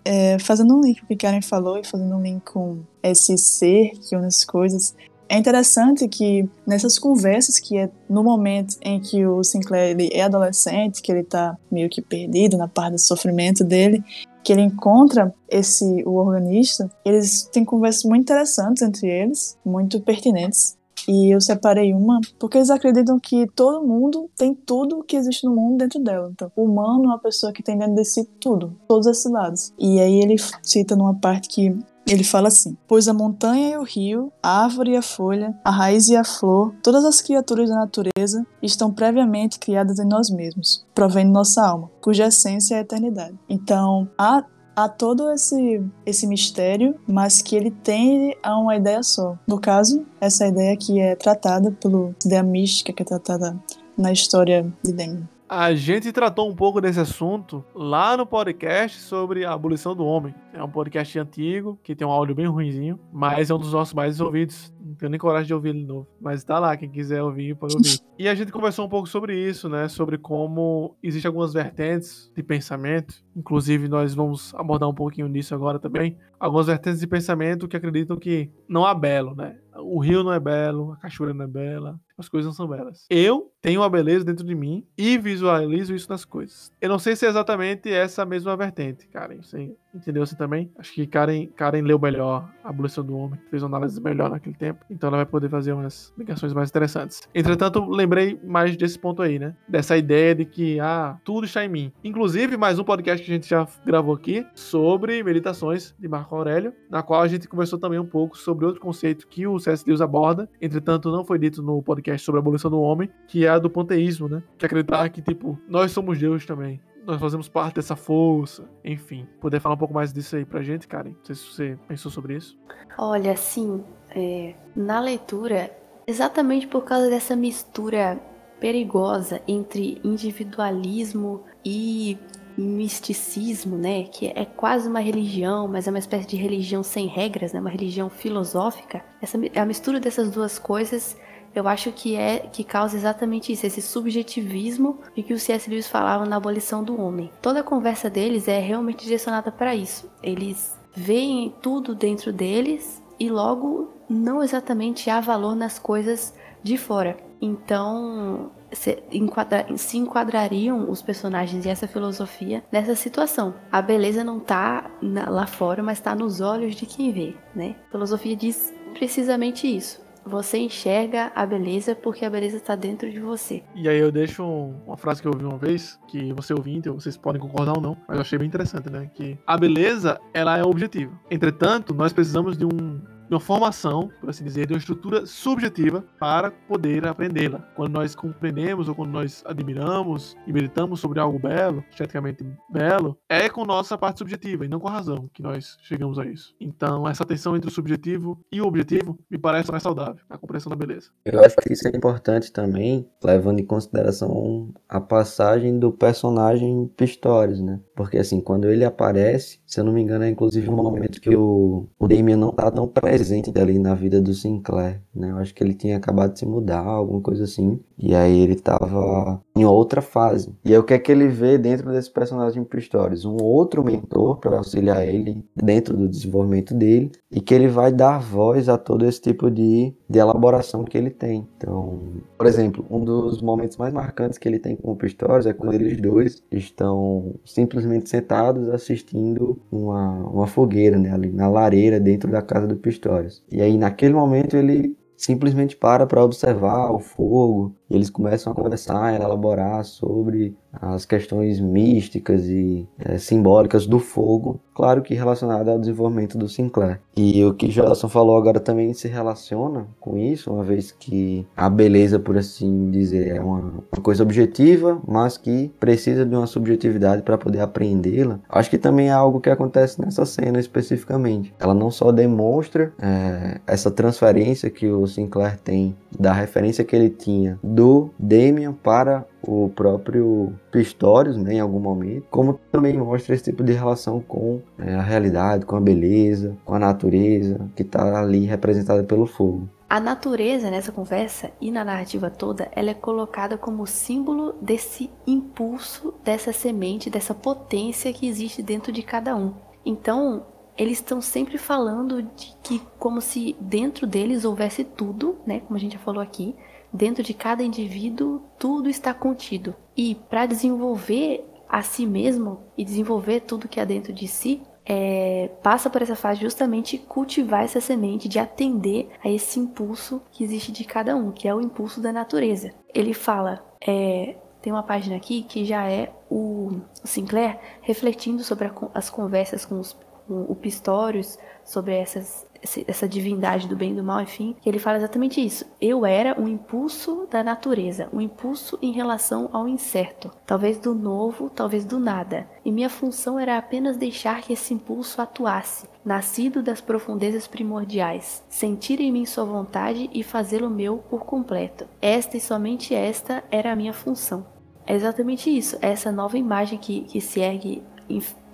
é, fazendo um link com o que Karen falou e fazendo um link com esse ser que une as coisas, é interessante que nessas conversas, que é no momento em que o Sinclair ele é adolescente, que ele está meio que perdido na parte do sofrimento dele, que ele encontra esse o organista, eles têm conversas muito interessantes entre eles, muito pertinentes. E eu separei uma porque eles acreditam que todo mundo tem tudo que existe no mundo dentro dela. Então, o humano é uma pessoa que tem dentro de si tudo, todos esses lados. E aí ele cita numa parte que ele fala assim: Pois a montanha e o rio, a árvore e a folha, a raiz e a flor, todas as criaturas da natureza estão previamente criadas em nós mesmos, provendo nossa alma, cuja essência é a eternidade. Então, há todo esse, esse mistério, mas que ele tende a uma ideia só. No caso, essa ideia que é tratada pelo ideia mística que é tratada na história de Demi. A gente tratou um pouco desse assunto lá no podcast sobre a abolição do homem. É um podcast antigo, que tem um áudio bem ruinzinho, mas é um dos nossos mais ouvidos. Não tenho nem coragem de ouvir ele novo. Mas tá lá, quem quiser ouvir, pode ouvir. (laughs) e a gente conversou um pouco sobre isso, né? Sobre como existem algumas vertentes de pensamento. Inclusive, nós vamos abordar um pouquinho disso agora também. Algumas vertentes de pensamento que acreditam que não há belo, né? O rio não é belo, a cachoeira não é bela, as coisas não são belas. Eu tenho uma beleza dentro de mim e visualizo isso nas coisas. Eu não sei se é exatamente essa mesma vertente, Karen. Você entendeu assim também? Acho que Karen, Karen leu melhor a Abolição do Homem, fez uma análise melhor naquele tempo, então ela vai poder fazer umas ligações mais interessantes. Entretanto, lembrei mais desse ponto aí, né? Dessa ideia de que, ah, tudo está em mim. Inclusive, mais um podcast que a gente já gravou aqui sobre meditações de Marco Aurélio, na qual a gente conversou também um pouco sobre outro conceito que o C.S. Lewis aborda, entretanto, não foi dito no podcast sobre a abolição do homem, que é a do panteísmo, né? Que acreditar que, tipo, nós somos Deus também. Nós fazemos parte dessa força, enfim. Poder falar um pouco mais disso aí pra gente, Karen? Não sei se você pensou sobre isso. Olha, assim, é, na leitura, exatamente por causa dessa mistura perigosa entre individualismo e misticismo, né, que é quase uma religião, mas é uma espécie de religião sem regras, né, uma religião filosófica. Essa a mistura dessas duas coisas eu acho que é que causa exatamente isso, esse subjetivismo de que o C.S. Lewis falava na abolição do homem. Toda a conversa deles é realmente direcionada para isso. Eles veem tudo dentro deles e logo não exatamente há valor nas coisas de fora. Então, se, enquadra, se enquadrariam os personagens e essa filosofia nessa situação. A beleza não tá na, lá fora, mas está nos olhos de quem vê, né? A filosofia diz precisamente isso. Você enxerga a beleza porque a beleza está dentro de você. E aí eu deixo uma frase que eu ouvi uma vez, que você ouvinte, vocês podem concordar ou não, mas eu achei bem interessante, né? Que a beleza, ela é o objetivo. Entretanto, nós precisamos de um de uma formação, por assim dizer, de uma estrutura subjetiva para poder aprendê-la. Quando nós compreendemos ou quando nós admiramos e meditamos sobre algo belo, esteticamente belo, é com nossa parte subjetiva e não com a razão que nós chegamos a isso. Então, essa tensão entre o subjetivo e o objetivo me parece mais saudável, a compreensão da beleza. Eu acho que isso é importante também, levando em consideração a passagem do personagem Pistorius, né? Porque assim, quando ele aparece, se eu não me engano, é inclusive um momento que o, o Damien não tá tão presente ali na vida do Sinclair, né? Eu acho que ele tinha acabado de se mudar, alguma coisa assim. E aí ele tava em outra fase. E aí o que é que ele vê dentro desse personagem Pistorius? Um outro mentor para auxiliar ele dentro do desenvolvimento dele e que ele vai dar voz a todo esse tipo de, de elaboração que ele tem. Então, por exemplo, um dos momentos mais marcantes que ele tem com o Pistorius é quando eles dois estão simplesmente sentados assistindo uma, uma fogueira, né, ali na lareira dentro da casa do Pistorius. E aí naquele momento ele simplesmente para para observar o fogo e eles começam a conversar e elaborar sobre as questões místicas e é, simbólicas do fogo, claro que relacionado ao desenvolvimento do Sinclair. E o que Johnson falou agora também se relaciona com isso, uma vez que a beleza, por assim dizer, é uma, uma coisa objetiva, mas que precisa de uma subjetividade para poder apreendê-la. Acho que também é algo que acontece nessa cena especificamente. Ela não só demonstra é, essa transferência que o Sinclair tem da referência que ele tinha do Damien para o próprio Pistorius, né, em algum momento, como também mostra esse tipo de relação com é, a realidade, com a beleza, com a natureza que está ali representada pelo fogo. A natureza nessa conversa e na narrativa toda, ela é colocada como símbolo desse impulso, dessa semente, dessa potência que existe dentro de cada um. Então, eles estão sempre falando de que como se dentro deles houvesse tudo, né, como a gente já falou aqui, dentro de cada indivíduo tudo está contido. E para desenvolver a si mesmo e desenvolver tudo que há dentro de si, é, passa por essa fase justamente cultivar essa semente de atender a esse impulso que existe de cada um, que é o impulso da natureza. Ele fala, é, tem uma página aqui que já é o, Sinclair refletindo sobre a, as conversas com, os, com o Pistorius, sobre essas essa divindade do bem e do mal, enfim, ele fala exatamente isso. Eu era um impulso da natureza, um impulso em relação ao incerto, talvez do novo, talvez do nada. E minha função era apenas deixar que esse impulso atuasse, nascido das profundezas primordiais, sentir em mim sua vontade e fazê-lo meu por completo. Esta e somente esta era a minha função. É exatamente isso, essa nova imagem que, que se ergue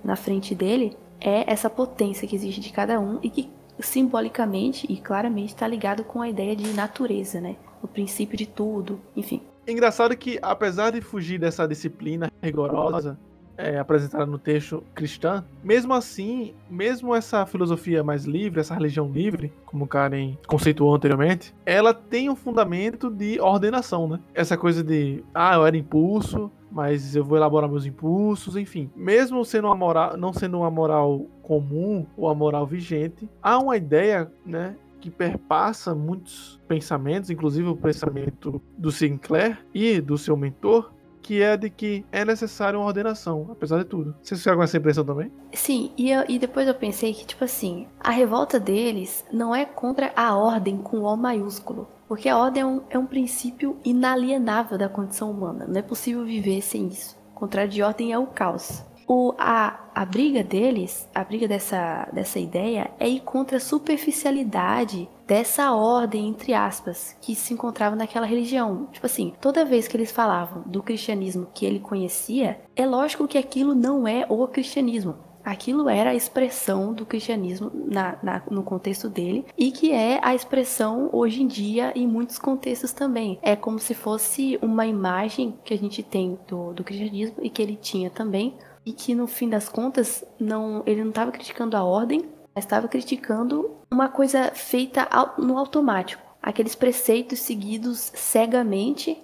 na frente dele é essa potência que existe de cada um e que simbolicamente e claramente está ligado com a ideia de natureza, né? O princípio de tudo, enfim. Engraçado que, apesar de fugir dessa disciplina rigorosa é, apresentada no texto cristã, mesmo assim, mesmo essa filosofia mais livre, essa religião livre, como Karen conceituou anteriormente, ela tem um fundamento de ordenação, né? Essa coisa de, ah, eu era impulso, mas eu vou elaborar meus impulsos, enfim. Mesmo sendo uma moral, não sendo uma moral comum ou a moral vigente, há uma ideia, né, que perpassa muitos pensamentos, inclusive o pensamento do Sinclair e do seu mentor, que é de que é necessário uma ordenação, apesar de tudo. Vocês ficaram com essa impressão também? Sim, e, eu, e depois eu pensei que, tipo assim, a revolta deles não é contra a ordem com O maiúsculo. Porque a ordem é um, é um princípio inalienável da condição humana. Não é possível viver sem isso. O contrário de ordem é o caos. O, a, a briga deles, a briga dessa, dessa ideia, é ir contra a superficialidade dessa ordem, entre aspas, que se encontrava naquela religião. Tipo assim, toda vez que eles falavam do cristianismo que ele conhecia, é lógico que aquilo não é o cristianismo aquilo era a expressão do cristianismo na, na, no contexto dele e que é a expressão hoje em dia em muitos contextos também. É como se fosse uma imagem que a gente tem do, do cristianismo e que ele tinha também e que no fim das contas não ele não estava criticando a ordem, mas estava criticando uma coisa feita no automático, aqueles preceitos seguidos cegamente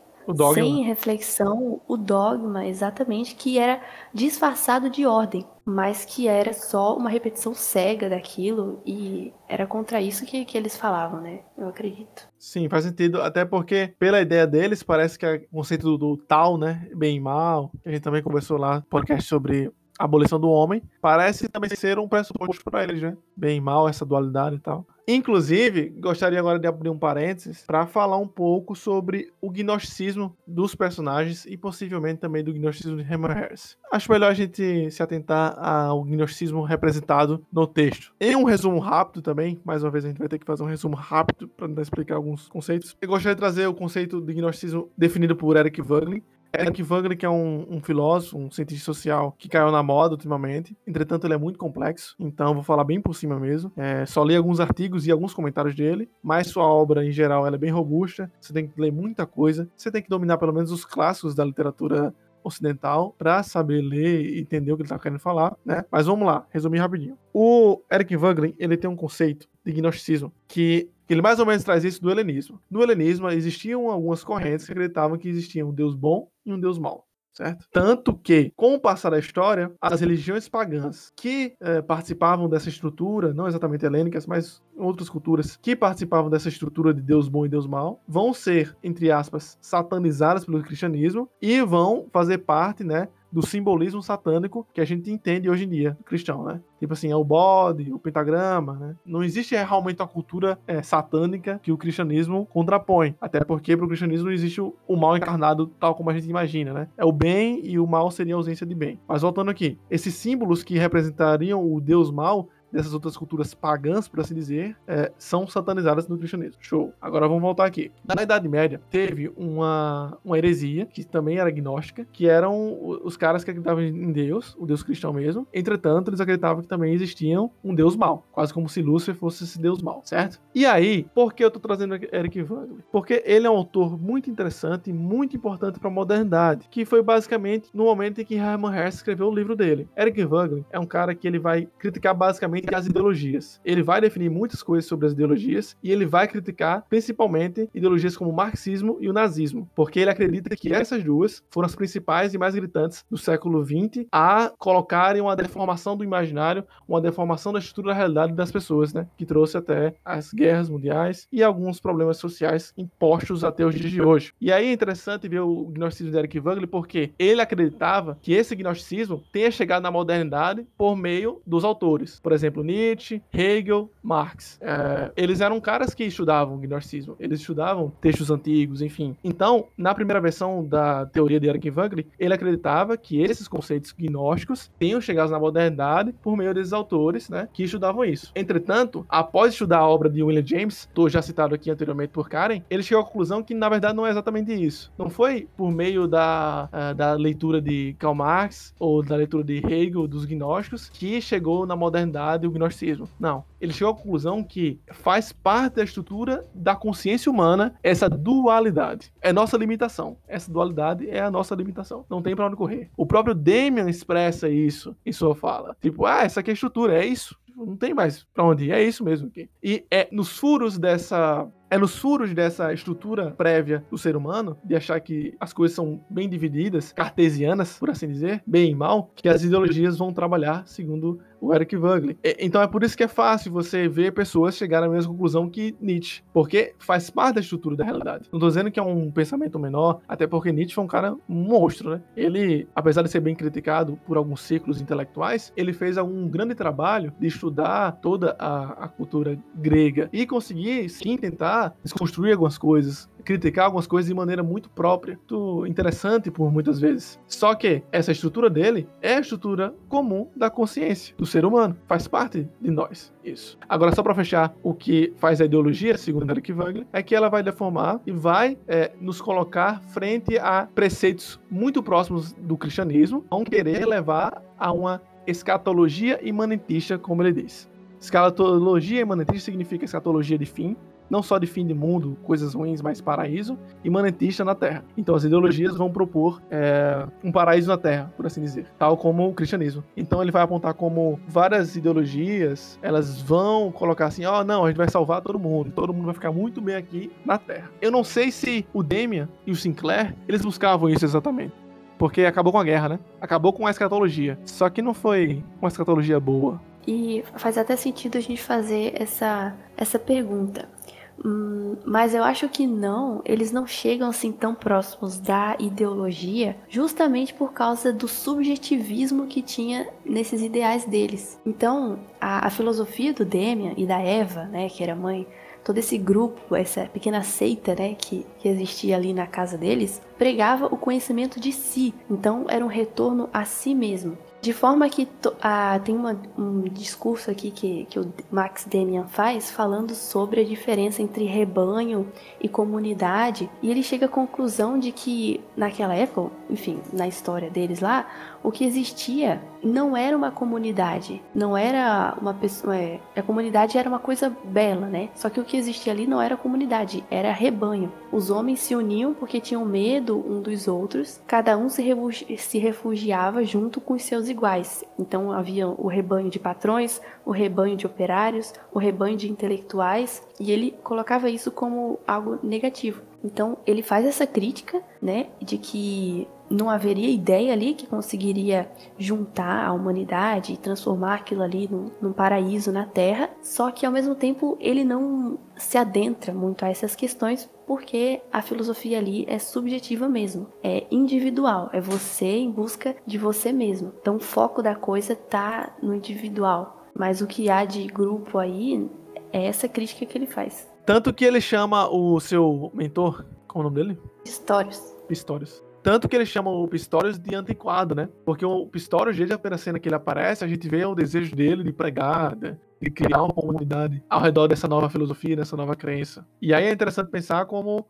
sem reflexão, o dogma, exatamente, que era disfarçado de ordem, mas que era só uma repetição cega daquilo e era contra isso que, que eles falavam, né? Eu acredito. Sim, faz sentido, até porque, pela ideia deles, parece que é o conceito do, do tal, né? Bem e mal, que a gente também conversou lá, podcast sobre a abolição do homem, parece também ser um pressuposto para eles, né? Bem e mal, essa dualidade e tal. Inclusive, gostaria agora de abrir um parênteses para falar um pouco sobre o gnosticismo dos personagens e possivelmente também do gnosticismo de Hammer Harris. Acho melhor a gente se atentar ao gnosticismo representado no texto. Em um resumo rápido também, mais uma vez a gente vai ter que fazer um resumo rápido para explicar alguns conceitos. Eu gostaria de trazer o conceito de gnosticismo definido por Eric Voegelin, Eric Wagner, que é um, um, filósofo, um cientista social que caiu na moda ultimamente. Entretanto, ele é muito complexo, então vou falar bem por cima mesmo. É, só li alguns artigos e alguns comentários dele, mas sua obra, em geral, ela é bem robusta. Você tem que ler muita coisa. Você tem que dominar pelo menos os clássicos da literatura ocidental para saber ler e entender o que ele está querendo falar, né? Mas vamos lá, resumir rapidinho. O Eric Wagner, ele tem um conceito de gnosticismo que ele mais ou menos traz isso do helenismo. No helenismo existiam algumas correntes que acreditavam que existia um deus bom e um deus mau certo? Tanto que, com o passar da história, as religiões pagãs que é, participavam dessa estrutura, não exatamente helênicas, mas outras culturas que participavam dessa estrutura de Deus bom e Deus mau, vão ser, entre aspas, satanizadas pelo cristianismo e vão fazer parte, né, do simbolismo satânico que a gente entende hoje em dia, cristão, né? Tipo assim, é o bode, o pentagrama, né? Não existe realmente uma cultura é, satânica que o cristianismo contrapõe. Até porque para o cristianismo não existe o, o, mal encarnado tal como a gente imagina, né? É o bem e o mal seria a ausência de bem. Mas voltando aqui, esses símbolos que representariam o Deus mal dessas outras culturas pagãs, por assim dizer, é, são satanizadas no cristianismo. Show. Agora vamos voltar aqui. Na Idade Média, teve uma, uma heresia, que também era gnóstica, que eram os caras que acreditavam em Deus, o Deus cristão mesmo. Entretanto, eles acreditavam que também existia um Deus mau, quase como se Lúcifer fosse esse Deus mau, certo? E aí, por que eu tô trazendo Eric Wagner? Porque ele é um autor muito interessante e muito importante para a modernidade, que foi basicamente no momento em que Hermann Hesse escreveu o livro dele. Eric Wagner é um cara que ele vai criticar basicamente principalmente as ideologias. Ele vai definir muitas coisas sobre as ideologias e ele vai criticar principalmente ideologias como o marxismo e o nazismo, porque ele acredita que essas duas foram as principais e mais gritantes do século XX a colocarem uma deformação do imaginário, uma deformação da estrutura da realidade das pessoas, né? Que trouxe até as guerras mundiais e alguns problemas sociais impostos até os dias de hoje. E aí é interessante ver o gnosticismo de Eric Wagner porque ele acreditava que esse gnosticismo tenha chegado na modernidade por meio dos autores. Por exemplo, exemplo, Nietzsche, Hegel, Marx. É, eles eram caras que estudavam gnosticismo, eles estudavam textos antigos, enfim. Então, na primeira versão da teoria de Eric Wagner, ele acreditava que esses conceitos gnósticos tenham chegado na modernidade por meio desses autores, né, que estudavam isso. Entretanto, após estudar a obra de William James, tô já citado aqui anteriormente por Karen, ele chegou à conclusão que na verdade não é exatamente isso. Não foi por meio da, uh, da leitura de Karl Marx ou da leitura de Hegel dos gnósticos que chegou na modernidade e o gnosticismo. Não. Ele chegou à conclusão que faz parte da estrutura da consciência humana essa dualidade. É nossa limitação. Essa dualidade é a nossa limitação. Não tem para onde correr. O próprio Damian expressa isso em sua fala. Tipo, ah, essa aqui é a estrutura, é isso não tem mais para onde ir. É isso mesmo aqui. E é nos furos dessa é nos furos dessa estrutura prévia do ser humano, de achar que as coisas são bem divididas, cartesianas, por assim dizer, bem e mal, que as ideologias vão trabalhar segundo o Eric Wagner. Então é por isso que é fácil você ver pessoas chegarem à mesma conclusão que Nietzsche, porque faz parte da estrutura da realidade. Não tô dizendo que é um pensamento menor, até porque Nietzsche foi um cara monstro, né? Ele, apesar de ser bem criticado por alguns círculos intelectuais, ele fez um grande trabalho de estudar toda a, a cultura grega e conseguir sim tentar desconstruir algumas coisas, criticar algumas coisas de maneira muito própria, muito interessante por muitas vezes. Só que essa estrutura dele é a estrutura comum da consciência do ser humano, faz parte de nós. Isso. Agora, só para fechar, o que faz a ideologia, segundo Eric Wagner, é que ela vai deformar e vai é, nos colocar frente a preceitos muito próximos do cristianismo, vão querer levar a uma escatologia imanentista, como ele diz. Escatologia imanentista significa escatologia de fim, não só de fim de mundo, coisas ruins, mas paraíso, e manentista na Terra. Então as ideologias vão propor é, um paraíso na Terra, por assim dizer, tal como o cristianismo. Então ele vai apontar como várias ideologias, elas vão colocar assim, ó, oh, não, a gente vai salvar todo mundo, todo mundo vai ficar muito bem aqui na Terra. Eu não sei se o Demian e o Sinclair, eles buscavam isso exatamente. Porque acabou com a guerra, né? Acabou com a escatologia. Só que não foi uma escatologia boa. E faz até sentido a gente fazer essa, essa pergunta. Hum, mas eu acho que não, eles não chegam assim tão próximos da ideologia, justamente por causa do subjetivismo que tinha nesses ideais deles. Então, a, a filosofia do Demian e da Eva, né, que era mãe, todo esse grupo, essa pequena seita, né, que, que existia ali na casa deles, pregava o conhecimento de si. Então, era um retorno a si mesmo De forma que ah, tem uma, um discurso aqui que, que o Max Demian faz falando sobre a diferença entre rebanho e comunidade, e ele chega à conclusão de que naquela época, enfim, na história deles lá, o que existia não era uma comunidade, não era uma pessoa. É, a comunidade era uma coisa bela, né? Só que o que existia ali não era comunidade, era rebanho. Os homens se uniam porque tinham medo um dos outros, cada um se, se refugiava junto com os seus iguais. Então havia o rebanho de patrões, o rebanho de operários, o rebanho de intelectuais, e ele colocava isso como algo negativo. Então ele faz essa crítica, né, de que não haveria ideia ali que conseguiria juntar a humanidade e transformar aquilo ali num, num, paraíso na Terra, só que ao mesmo tempo ele não se adentra muito a essas questões porque a filosofia ali é subjetiva mesmo, é individual, é você em busca de você mesmo. Então o foco da coisa tá no individual, mas o que há de grupo aí é essa crítica que ele faz. Tanto que ele chama o seu mentor, qual é o nome dele? Pistorius. Pistorius tanto que eles chamam o Pistorius de antiquado, né? Porque o Pistorius, desde a primeira cena que ele aparece, a gente vê o desejo dele de pregar, de criar uma comunidade ao redor dessa nova filosofia, dessa nova crença. E aí é interessante pensar como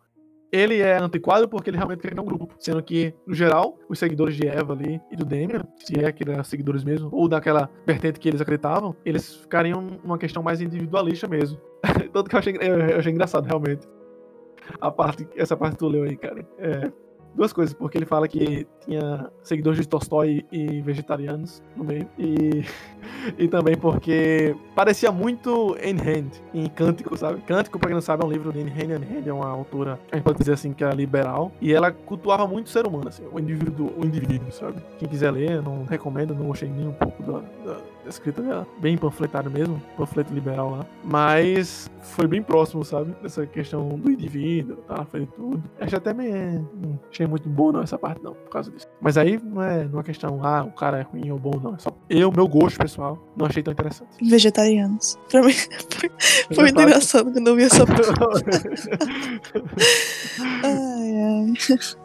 ele é antiquado porque ele realmente cria um grupo, sendo que, no geral, os seguidores de Eva ali e do Demian, se é que eram seguidores mesmo, ou daquela vertente que eles acreditavam, eles ficariam numa questão mais individualista mesmo. (laughs) Tanto que eu achei, eu achei engraçado, realmente. A parte, essa parte que tu leu aí, cara. É, duas coisas, porque ele fala que tinha seguidores de Tolstói e vegetarianos no meio, e, (laughs) e também porque parecia muito Anne Hand em Cântico, sabe? Cântico, pra quem não sabe, é um livro de Anne Hand. Anne Hand é uma autora, a gente pode dizer assim, que é liberal, e ela cultuava muito o ser humano, assim, o indivíduo, o indivíduo, sabe? Quem quiser ler, não recomendo, não gostei nem um pouco da, da escrita dela, bem panfletário mesmo, panfleto liberal lá, mas foi bem próximo, sabe? Dessa questão do indivíduo, tá na frente de tudo. Acho até meio. Não achei muito bom não essa parte, não, por causa disso. Mas aí não é, não é questão, ah, o cara é ruim ou bom, não. É só eu, meu gosto pessoal, não achei tão interessante. Vegetarianos. (laughs) Pra mim foi, foi muito engraçado quando eu vi essa (laughs) parte. ai, ai.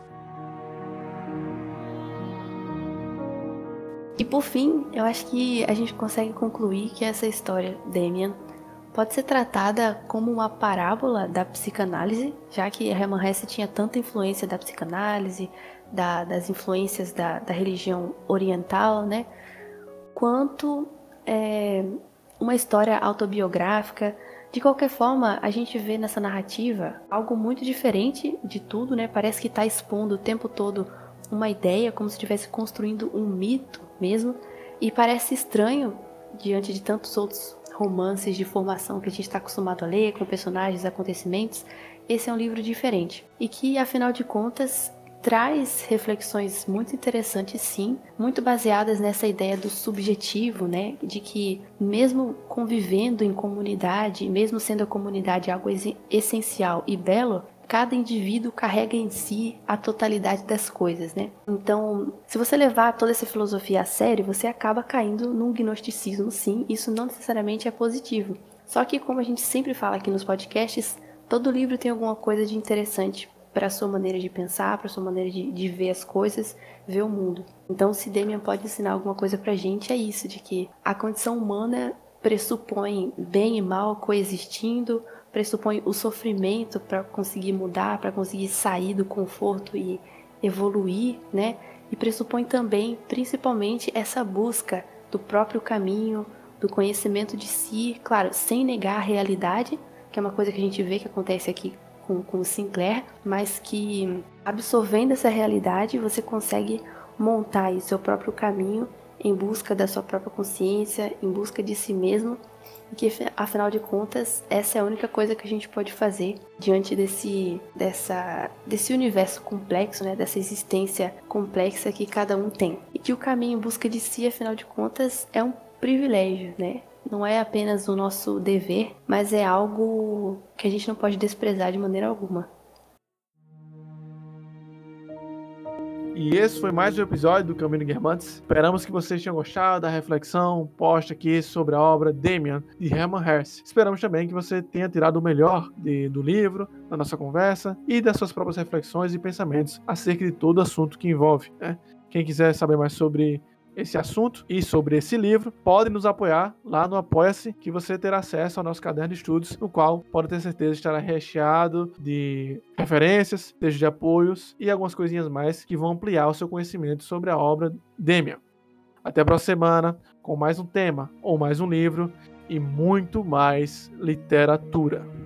E por fim, eu acho que a gente consegue concluir que essa história, Damien, pode ser tratada como uma parábola da psicanálise, já que Hermann Hesse tinha tanta influência da psicanálise, da, das influências da, da, religião oriental, né? Quanto é, uma história autobiográfica. De qualquer forma, a gente vê nessa narrativa algo muito diferente de tudo, né? Parece que está expondo o tempo todo uma ideia, como se estivesse construindo um mito mesmo. E parece estranho diante de tantos outros romances de formação que a gente está acostumado a ler, com personagens, acontecimentos. Esse é um livro diferente e que, afinal de contas, traz reflexões muito interessantes, sim, muito baseadas nessa ideia do subjetivo, né? De que, mesmo convivendo em comunidade, mesmo sendo a comunidade algo essencial e belo, cada indivíduo carrega em si a totalidade das coisas, né? Então, se você levar toda essa filosofia a sério, você acaba caindo num gnosticismo, sim. Isso não necessariamente é positivo. Só que, como a gente sempre fala aqui nos podcasts, todo livro tem alguma coisa de interessante para a sua maneira de pensar, para a sua maneira de, de, ver as coisas, ver o mundo. Então, se Demian pode ensinar alguma coisa para a gente, é isso, de que a condição humana pressupõe bem e mal coexistindo, pressupõe o sofrimento para conseguir mudar, para conseguir sair do conforto e evoluir, né? E pressupõe também, principalmente, essa busca do próprio caminho, do conhecimento de si, claro, sem negar a realidade, que é uma coisa que a gente vê que acontece aqui com, com o Sinclair, mas que absorvendo essa realidade você consegue montar aí seu próprio caminho em busca da sua própria consciência, em busca de si mesmo, que afinal de contas essa é a única coisa que a gente pode fazer diante desse dessa desse universo complexo, né, dessa existência complexa que cada um tem. E que o caminho em busca de si, afinal de contas, é um privilégio, né? não é apenas o nosso dever, mas é algo que a gente não pode desprezar de maneira alguma. E esse foi mais um episódio do Caminho Guermantes. Esperamos que vocês tenham gostado da reflexão posta aqui sobre a obra Damien, de Hermann Hesse. Esperamos também que você tenha tirado o melhor de, do livro, da nossa conversa e das suas próprias reflexões e pensamentos acerca de todo assunto que envolve. Né? Quem quiser saber mais sobre esse assunto e sobre esse livro, pode nos apoiar lá no Apoia-se, que você terá acesso ao nosso caderno de estudos, no qual pode ter certeza estará recheado de referências, textos de apoios e algumas coisinhas mais que vão ampliar o seu conhecimento sobre a obra Demian. Até a próxima semana com mais um tema ou mais um livro e muito mais literatura.